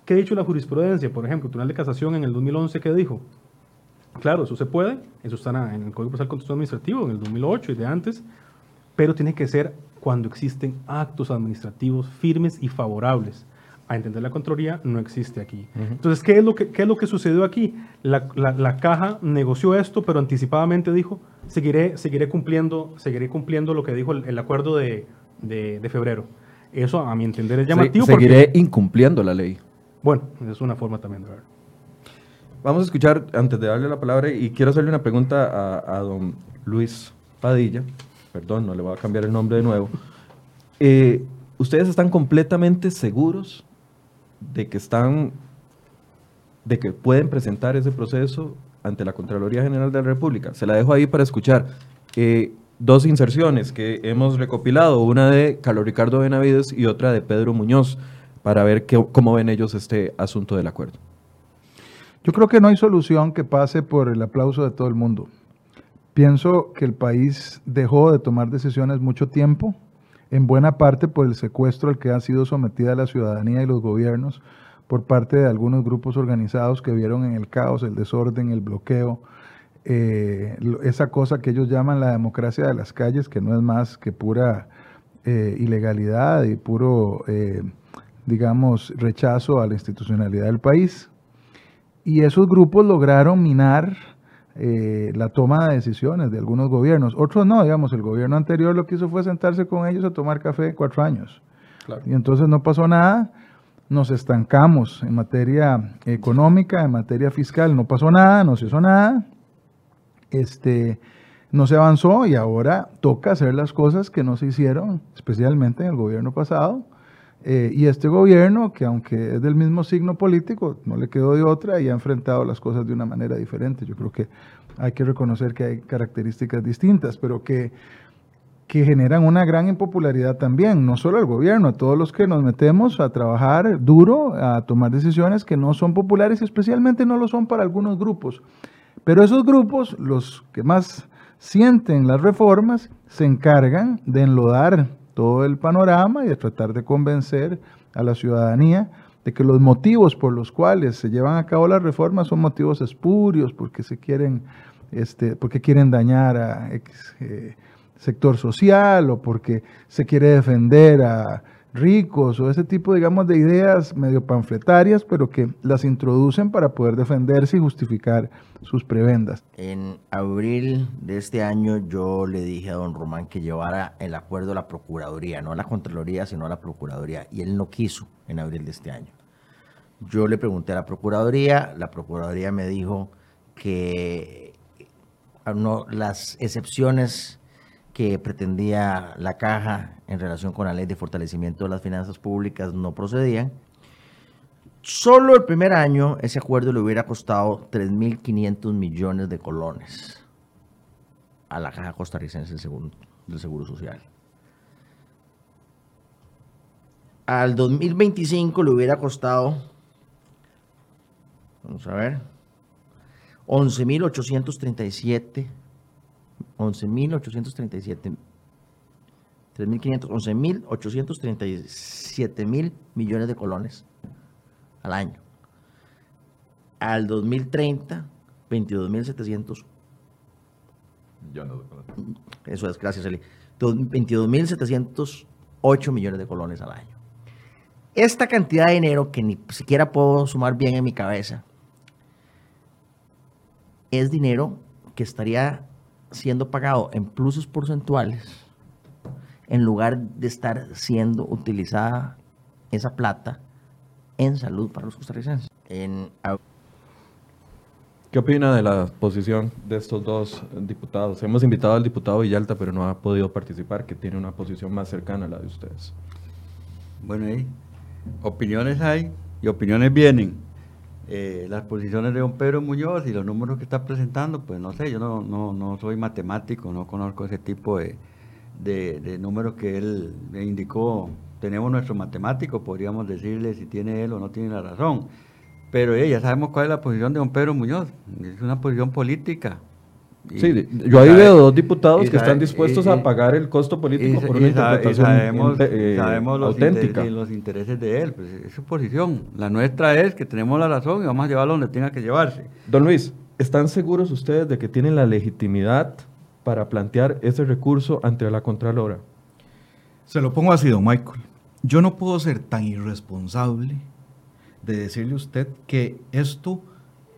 ¿Qué ha dicho la jurisprudencia? Por ejemplo, el Tribunal de Casación en el 2011, ¿qué dijo? Claro, eso se puede, eso está en el Código Procesal Contencioso Administrativo, en el 2008 y de antes, pero tiene que ser cuando existen actos administrativos firmes y favorables. A entender la Contraloría no existe aquí. Entonces, ¿qué es, lo que, ¿qué es lo que sucedió aquí? La, la- la caja negoció esto, pero anticipadamente dijo, seguiré, seguiré, cumpliendo, seguiré cumpliendo lo que dijo el, el acuerdo de, de- de febrero. Eso, a mi entender, es llamativo. Se- porque- seguiré incumpliendo la ley. Bueno, es una forma también de verlo. Vamos a escuchar, antes de darle la palabra, y quiero hacerle una pregunta a, don Luis Padilla. Perdón, no le voy a cambiar el nombre de nuevo. Eh, ¿Ustedes están completamente seguros de que están, de que pueden presentar ese proceso ante la Contraloría General de la República? Se la dejo ahí para escuchar. Eh, dos inserciones que hemos recopilado, una de Carlos Ricardo Benavides y otra de Pedro Muñoz, para ver qué- cómo ven ellos este asunto del acuerdo. Yo creo que no hay solución que pase por el aplauso de todo el mundo. Pienso que el país dejó de tomar decisiones mucho tiempo, en buena parte por el secuestro al que ha sido sometida la ciudadanía y los gobiernos por parte de algunos grupos organizados que vieron en el caos, el desorden, el bloqueo, eh, esa cosa que ellos llaman la democracia de las calles, que no es más que pura eh, ilegalidad y puro, eh, digamos, rechazo a la institucionalidad del país. Y esos grupos lograron minar eh, la toma de decisiones de algunos gobiernos. Otros no, digamos, el gobierno anterior lo que hizo fue sentarse con ellos a tomar café cuatro años. Y entonces no pasó nada, nos estancamos en materia económica, en materia fiscal, no pasó nada, no se hizo nada, este, no se avanzó y ahora toca hacer las cosas que no se hicieron, especialmente en el gobierno pasado. Eh, y este gobierno, que aunque es del mismo signo político, no le quedó de otra y ha enfrentado las cosas de una manera diferente. Yo creo que hay que reconocer que hay características distintas, pero que, que generan una gran impopularidad también, no solo al gobierno, a todos los que nos metemos a trabajar duro, a tomar decisiones que no son populares y especialmente no lo son para algunos grupos. Pero esos grupos, los que más sienten las reformas, se encargan de enlodar todo el panorama y de tratar de convencer a la ciudadanía de que los motivos por los cuales se llevan a cabo las reformas son motivos espurios, porque se quieren, este, porque quieren dañar a X, eh, sector social o porque se quiere defender a ricos o ese tipo, digamos, de ideas medio panfletarias, pero que las introducen para poder defenderse y justificar sus prebendas. En abril de este año yo le dije a don Román que llevara el acuerdo a la Procuraduría, no a la Contraloría, sino a la Procuraduría, y él no quiso en abril de este año. Yo le pregunté a la Procuraduría, la Procuraduría me dijo que no, las excepciones que pretendía la caja en relación con la ley de fortalecimiento de las finanzas públicas no procedían. Solo el primer año ese acuerdo le hubiera costado 3.500 millones de colones a la caja costarricense del Seguro, del seguro Social. Al 2025 le hubiera costado, vamos a ver, 11.837 11.837 3.500, 11.837 mil millones de colones al año. Al 2030, 22.700. Eso es, gracias, Eli. 22.708 millones de colones al año. Esta cantidad de dinero que ni siquiera puedo sumar bien en mi cabeza es dinero que estaría siendo pagado en pluses porcentuales en lugar de estar siendo utilizada esa plata en salud para los costarricenses. ¿Qué opina de la posición de estos dos diputados? Hemos invitado al diputado Villalta, pero no ha podido participar, que tiene una posición más cercana a la de ustedes. Bueno, ahí opiniones hay y opiniones vienen. Eh, las posiciones de don Pedro Muñoz y los números que está presentando, pues no sé, yo no, no, no soy matemático, no conozco ese tipo de, de, números que él indicó. Tenemos nuestro matemático, podríamos decirle si tiene él o no tiene la razón. Pero ya sabemos cuál es la posición de don Pedro Muñoz, es una posición política, sí, yo ahí veo dos diputados que están dispuestos a pagar el costo político por una interpretación sabemos, eh, sabemos los auténtica. Intereses, los intereses de él, pues es su posición. La nuestra es que tenemos la razón y vamos a llevarlo donde tenga que llevarse. Don Luis, ¿están seguros ustedes de que tienen la legitimidad para plantear ese recurso ante la Contralora? Se lo pongo así, don Michael. Yo no puedo ser tan irresponsable de decirle a usted que esto,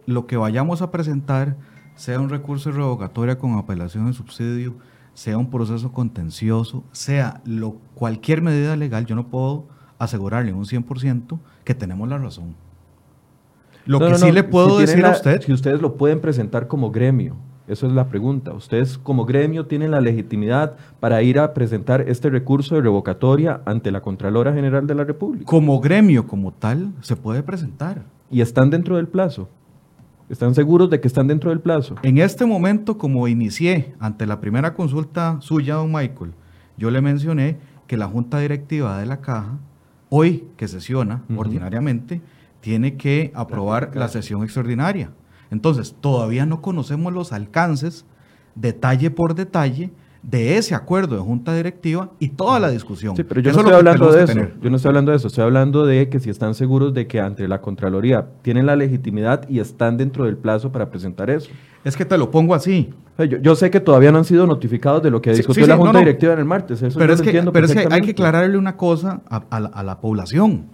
lo que vayamos a presentar, sea un recurso de revocatoria con apelación de subsidio, sea un proceso contencioso, sea lo, cualquier medida legal, yo no puedo asegurarle un 100% que tenemos la razón. Lo que sí le puedo decir a usted... Si ustedes lo pueden presentar como gremio, eso es la pregunta. Ustedes como gremio tienen la legitimidad para ir a presentar este recurso de revocatoria ante la Contralora General de la República. Como gremio, como tal, se puede presentar. ¿Y están dentro del plazo? ¿Están seguros de que están dentro del plazo? En este momento, como inicié ante la primera consulta suya, don Michael, yo le mencioné que la Junta Directiva de la Caja, hoy que sesiona ordinariamente, tiene que aprobar la sesión extraordinaria. Entonces, todavía no conocemos los alcances, detalle por detalle, de ese acuerdo de junta directiva y toda la discusión. Sí, pero yo no estoy hablando de eso. Yo no estoy hablando de eso. Estoy hablando de que si están seguros de que ante la Contraloría tienen la legitimidad y están dentro del plazo para presentar eso. Es que te lo pongo así. yo, sé que todavía no han sido notificados de lo que discutió la Junta Directiva en el martes. pero es, que, pero es que hay que aclararle una cosa a, la, a la población.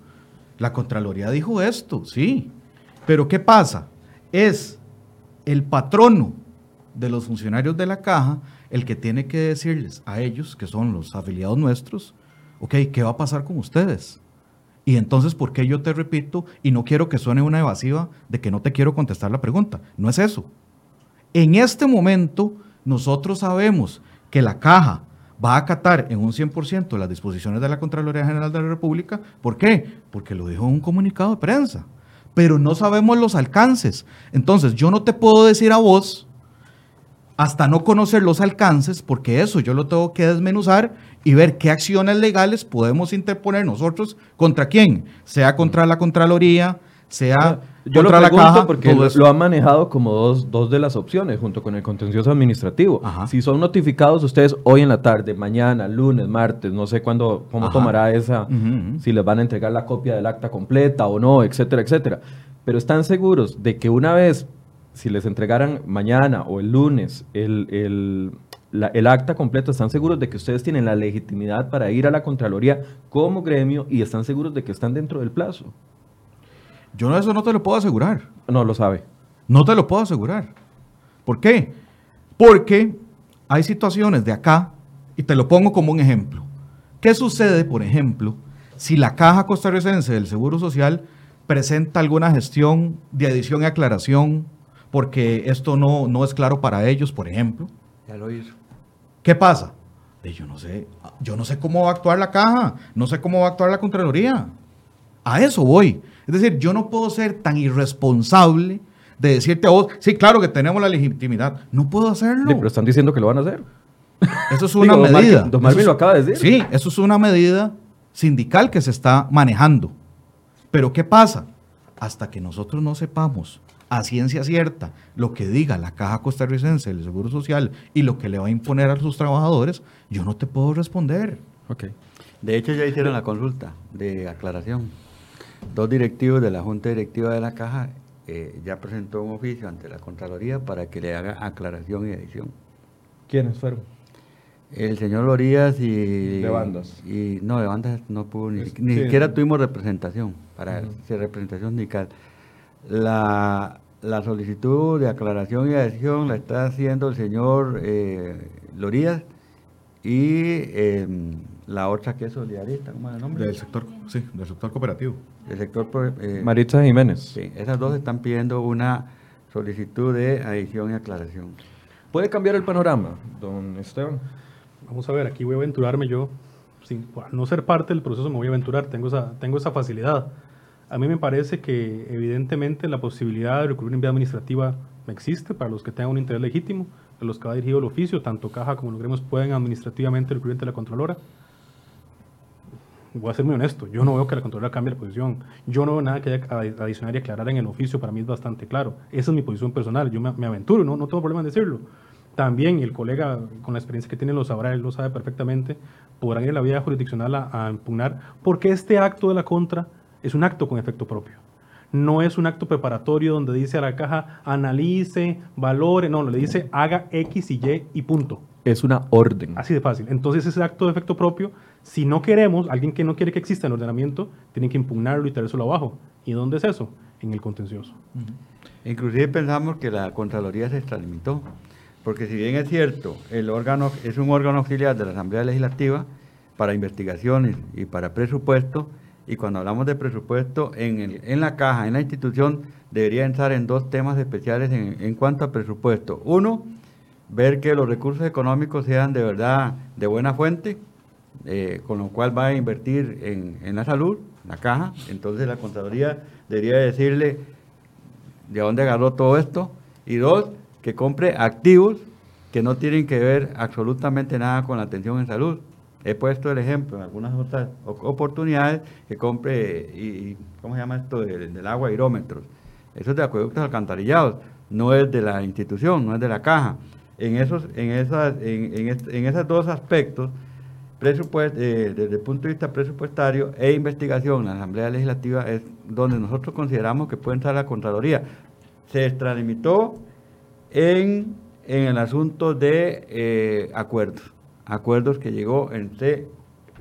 La Contraloría dijo esto, sí. Pero ¿qué pasa? Es el patrono de los funcionarios de la caja el que tiene que decirles a ellos, que son los afiliados nuestros, ok, ¿qué va a pasar con ustedes? Y entonces, ¿por qué yo te repito y no quiero que suene una evasiva de que no te quiero contestar la pregunta? No es eso. En este momento, nosotros sabemos que la caja va a acatar en un 100% las disposiciones de la Contraloría General de la República. ¿Por qué? Porque lo dijo en un comunicado de prensa. Pero no sabemos los alcances. Entonces, yo no te puedo decir a vos, hasta no conocer los alcances, porque eso yo lo tengo que desmenuzar y ver qué acciones legales podemos interponer nosotros contra quién, sea contra la Contraloría, sea yo contra lo la caja. Porque lo, han manejado como dos, dos, de las opciones, junto con el contencioso administrativo. Si son notificados ustedes hoy en la tarde, mañana, lunes, martes, no sé cuándo, cómo tomará esa, si les van a entregar la copia del acta completa o no, etcétera, etcétera. Pero están seguros de que una vez si les entregaran mañana o el lunes el, acta completo, ¿están seguros de que ustedes tienen la legitimidad para ir a la Contraloría como gremio y están seguros de que están dentro del plazo? Yo eso no te lo puedo asegurar. No lo sabe. No te lo puedo asegurar. ¿Por qué? Porque hay situaciones de acá, y te lo pongo como un ejemplo. ¿Qué sucede, por ejemplo, si la Caja Costarricense del Seguro Social presenta alguna gestión de adición y aclaración porque esto no, no es claro para ellos, por ejemplo. Ya lo hizo. ¿Qué pasa? Yo no sé, yo no sé cómo va a actuar la caja, no sé cómo va a actuar la Contraloría. A eso voy. Es decir, yo no puedo ser tan irresponsable de decirte a vos, sí, claro que tenemos la legitimidad. No puedo hacerlo. Sí, pero están diciendo que lo van a hacer. Eso es una Digo, don medida. Don Marvin lo acaba de decir. Sí, eso es una medida sindical que se está manejando. Pero ¿qué pasa? Hasta que nosotros no sepamos a ciencia cierta lo que diga la Caja Costarricense del Seguro Social y lo que le va a imponer a sus trabajadores, yo no te puedo responder. Ok. De hecho, ya hicieron la consulta de aclaración. Dos directivos de la Junta Directiva de la Caja eh, ya presentó un oficio ante la Contraloría para que le haga aclaración y edición. ¿Quiénes fueron? El señor Lorías y... De bandas. Y, no, de bandas no pudo, ni, Es- ni sí. siquiera tuvimos representación, para Ujú. hacer representación sindical. La, la solicitud de aclaración y adhesión la está haciendo el señor eh, Lorías y eh, la otra que es solidarista, ¿cómo es el nombre? Del sector, sí, del sector cooperativo. El sector... pro- eh, Maritza Jiménez. sí, esas dos están pidiendo una solicitud de adición y aclaración. ¿Puede cambiar el panorama, don Esteban? Vamos a ver, aquí voy a aventurarme yo. Sin, al no ser parte del proceso me voy a aventurar, tengo esa, tengo esa facilidad. A mí me parece que evidentemente la posibilidad de recurrir en vía administrativa existe para los que tengan un interés legítimo, a los que va dirigido el oficio, tanto Caja como los gremios pueden administrativamente recurrir ante la Contralora. Voy a ser muy honesto, yo no veo que la Contralora cambie la posición. Yo no veo nada que haya que adi- adicionar y aclarar en el oficio, para mí es bastante claro. Esa es mi posición personal, yo me, me aventuro, ¿no? no tengo problema en decirlo. También el colega, con la experiencia que tiene, lo sabrá, él lo sabe perfectamente, podrán ir a la vía jurisdiccional a, a impugnar, porque este acto de la contra es un acto con efecto propio. No es un acto preparatorio donde dice a la caja, analice, valore, no, le dice haga X y Y y punto. Es una orden. Así de fácil. Entonces ese acto de efecto propio, si no queremos, alguien que no quiere que exista en el ordenamiento, tiene que impugnarlo y traérselo abajo. ¿Y dónde es eso? En el contencioso. Inclusive pensamos que la Contraloría se extralimitó, porque si bien es cierto, el órgano es un órgano auxiliar de la Asamblea Legislativa para investigaciones y para presupuesto, y cuando hablamos de presupuesto, en, el- en la caja, en la institución, debería entrar en dos temas especiales en, cuanto a presupuesto. Uno, ver que los recursos económicos sean de verdad de buena fuente, eh, con lo cual va a invertir en, en la salud, la caja. Entonces la Contraloría debería decirle de dónde agarró todo esto. Y dos, que compre activos que no tienen que ver absolutamente nada con la atención en salud. He puesto el ejemplo en algunas otras oportunidades que compre, y, ¿cómo se llama esto? Del, del agua, hidrómetros. Eso es de acueductos alcantarillados, no es de la institución, no es de la caja. En esos, en esas, en, en en dos aspectos, presupuest- eh, desde el punto de vista presupuestario e investigación, la Asamblea Legislativa es donde nosotros consideramos que puede entrar la Contraloría. Se extralimitó en, en el asunto de eh, acuerdos, acuerdos que llegó entre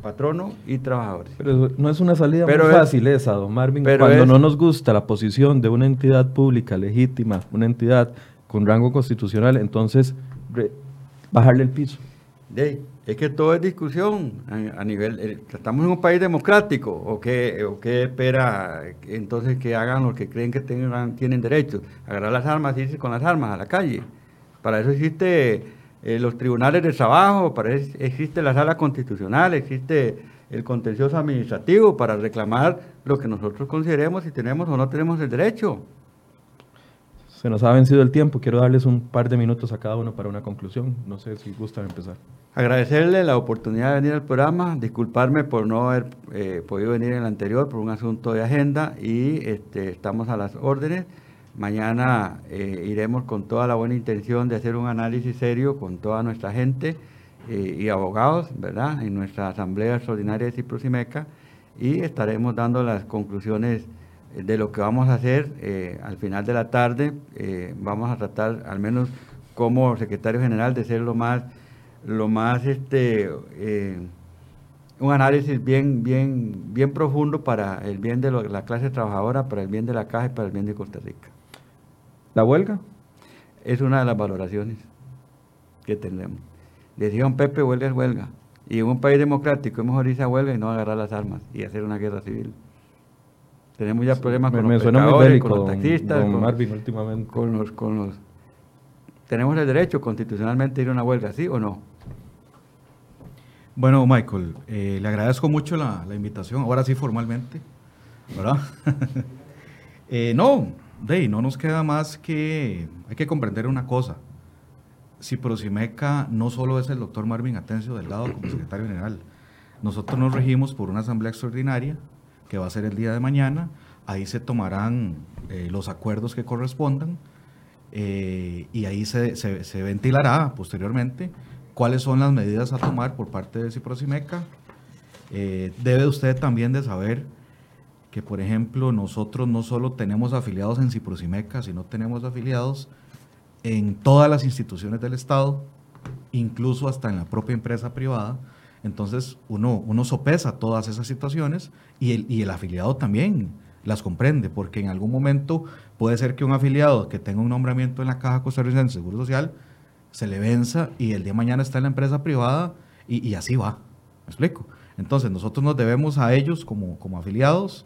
patrono y trabajadores. Pero no es una salida Pero muy es- fácil esa, don Marvin. pero Cuando es- no nos gusta la posición de una entidad pública legítima, una entidad con rango constitucional, entonces re- bajarle el piso. De es que todo es discusión a, a nivel, eh, estamos en un país democrático, o qué, o qué espera que entonces que hagan los que creen que tengan, tienen derecho, agarrar las armas y irse con las armas a la calle. Para eso existe eh, los tribunales de trabajo, para existe la sala constitucional, existe el contencioso administrativo para reclamar lo que nosotros consideremos si tenemos o no tenemos el derecho. Se nos ha vencido el tiempo. Quiero darles un par de minutos a cada uno para una conclusión. No sé si gustan empezar. Agradecerle la oportunidad de venir al programa, disculparme por no haber eh, podido venir en el anterior por un asunto de agenda y este, estamos a las órdenes. Mañana eh, iremos con toda la buena intención de hacer un análisis serio con toda nuestra gente eh, y abogados, ¿verdad? En nuestra Asamblea Extraordinaria de Ciprosimeca y estaremos dando las conclusiones de lo que vamos a hacer eh, al final de la tarde. Vamos a tratar, al menos como secretario general, de ser lo más lo más este un análisis bien bien bien profundo para el bien de la clase trabajadora para el bien de la caja y para el bien de Costa Rica ¿La huelga? es una de las valoraciones que tenemos decía don Pepe huelga es huelga y en un país democrático es mejor irse a huelga y no agarrar las armas y hacer una guerra civil tenemos ya problemas con me los suena muy pescadores, bélico, con los don- taxistas, don con, Marvin, últimamente. con los, con los... ¿Tenemos el derecho constitucionalmente a ir a una huelga, sí o no? Bueno, Michael, eh, le agradezco mucho la, la invitación, ahora sí formalmente, ¿verdad? Eh, no, Dey, no nos queda más que, hay que comprender una cosa. Ciprosimeca no solo es el doctor Marvin Atencio Delgado como secretario general. Nosotros nos regimos por una asamblea extraordinaria que va a ser el día de mañana. Ahí se tomarán eh, los acuerdos que correspondan eh, y ahí se, se- se ventilará posteriormente cuáles son las medidas a tomar por parte de Ciprosimeca. Eh, debe usted también de saber que, por ejemplo, nosotros no solo tenemos afiliados en Ciprosimeca, sino tenemos afiliados en todas las instituciones del Estado, incluso hasta en la propia empresa privada. Entonces, uno, uno sopesa todas esas situaciones y el, y el afiliado también las comprende, porque en algún momento puede ser que un afiliado que tenga un nombramiento en la Caja Costarricense de Seguro Social se le venza y el día de mañana está en la empresa privada y, y así va. ¿Me explico? Entonces, nosotros nos debemos a ellos como, como afiliados.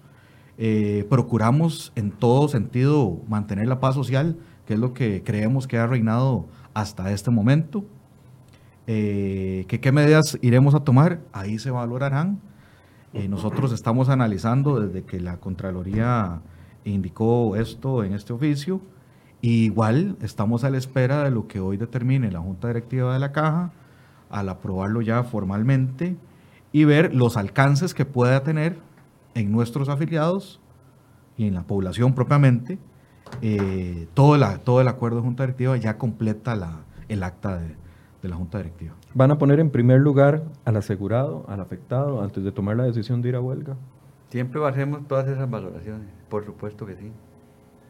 Eh, procuramos en todo sentido mantener la paz social, que es lo que creemos que ha reinado hasta este momento. Eh, ¿Qué medidas iremos a tomar? Ahí se valorarán. Eh, nosotros estamos analizando desde que la Contraloría indicó esto en este oficio. Y igual estamos a la espera de lo que hoy determine la Junta Directiva de la Caja al aprobarlo ya formalmente y ver los alcances que pueda tener en nuestros afiliados y en la población propiamente. eh, todo, la, todo el acuerdo de Junta Directiva ya completa la, el acta de, de la Junta Directiva. ¿Van a poner en primer lugar al asegurado, al afectado, antes de tomar la decisión de ir a huelga? Siempre hacemos todas esas valoraciones, por supuesto que sí.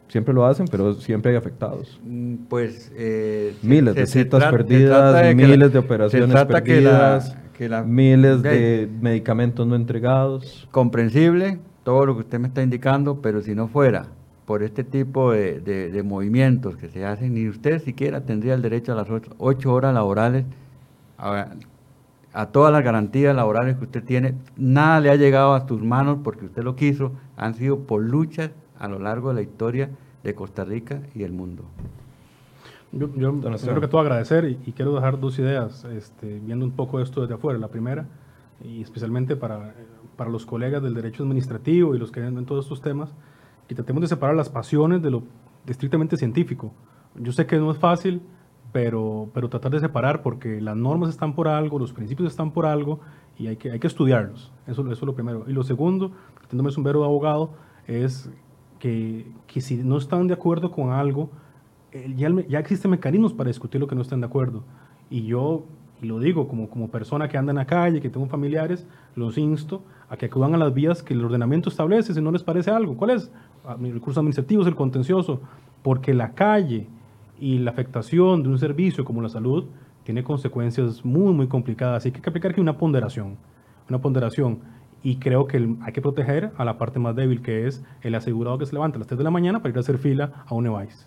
Siempre lo hacen, pero siempre hay afectados. Mm, Pues eh, Miles se- de citas perdidas, de la- miles de se operaciones trata que la- perdidas, que la- miles de- de medicamentos no entregados. comprensible todo lo que usted me está indicando, pero si no fuera por este tipo de, de- de movimientos que se hacen, ni usted siquiera tendría el derecho a las ocho, ocho horas laborales, a, a todas las garantías laborales que usted tiene. Nada le ha llegado a sus manos porque usted lo quiso, han sido por luchas a lo largo de la historia de Costa Rica y el mundo. Yo, yo Esteban. primero que todo agradecer y, y quiero dejar dos ideas, este, viendo un poco esto desde afuera. La primera, y especialmente para, para los colegas del derecho administrativo y los que ven todos estos temas, que tratemos de separar las pasiones de lo estrictamente científico. Yo sé que no es fácil, pero, pero tratar de separar porque las normas están por algo, los principios están por algo y hay que, hay que estudiarlos. Eso, eso es lo primero. Y lo segundo, teniéndome sombrero de abogado, es que, que si no están de acuerdo con algo, me- ya existen mecanismos para discutir lo que no están de acuerdo. Y yo, y lo digo como, como persona que anda en la calle, que tengo familiares, los insto a que acudan a las vías que el ordenamiento establece si no les parece algo. ¿Cuál es? Ah, Mi recurso administrativo es el contencioso, porque la calle y la afectación de un servicio como la salud tiene consecuencias muy, muy complicadas. Así que hay que aplicar aquí una ponderación, una ponderación. Y creo que hay que proteger a la parte más débil, que es el asegurado que se levanta a las 3 de la mañana para ir a hacer fila a un EVAIS.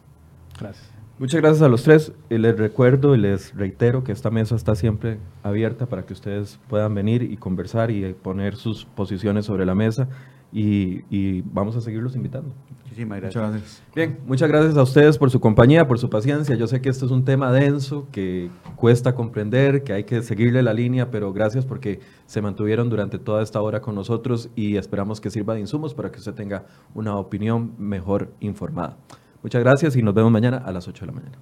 Gracias. Muchas gracias a los tres. Y les recuerdo y les reitero que esta mesa está siempre abierta para que ustedes puedan venir y conversar y poner sus posiciones sobre la mesa. Y, y vamos a seguirlos invitando. Muchísimas gracias. Muchas gracias. Bien, muchas gracias a ustedes por su compañía, por su paciencia. Yo sé que esto es un tema denso, que cuesta comprender, que hay que seguirle la línea, pero gracias porque se mantuvieron durante toda esta hora con nosotros y esperamos que sirva de insumos para que usted tenga una opinión mejor informada. Muchas gracias y nos vemos mañana a las 8 de la mañana.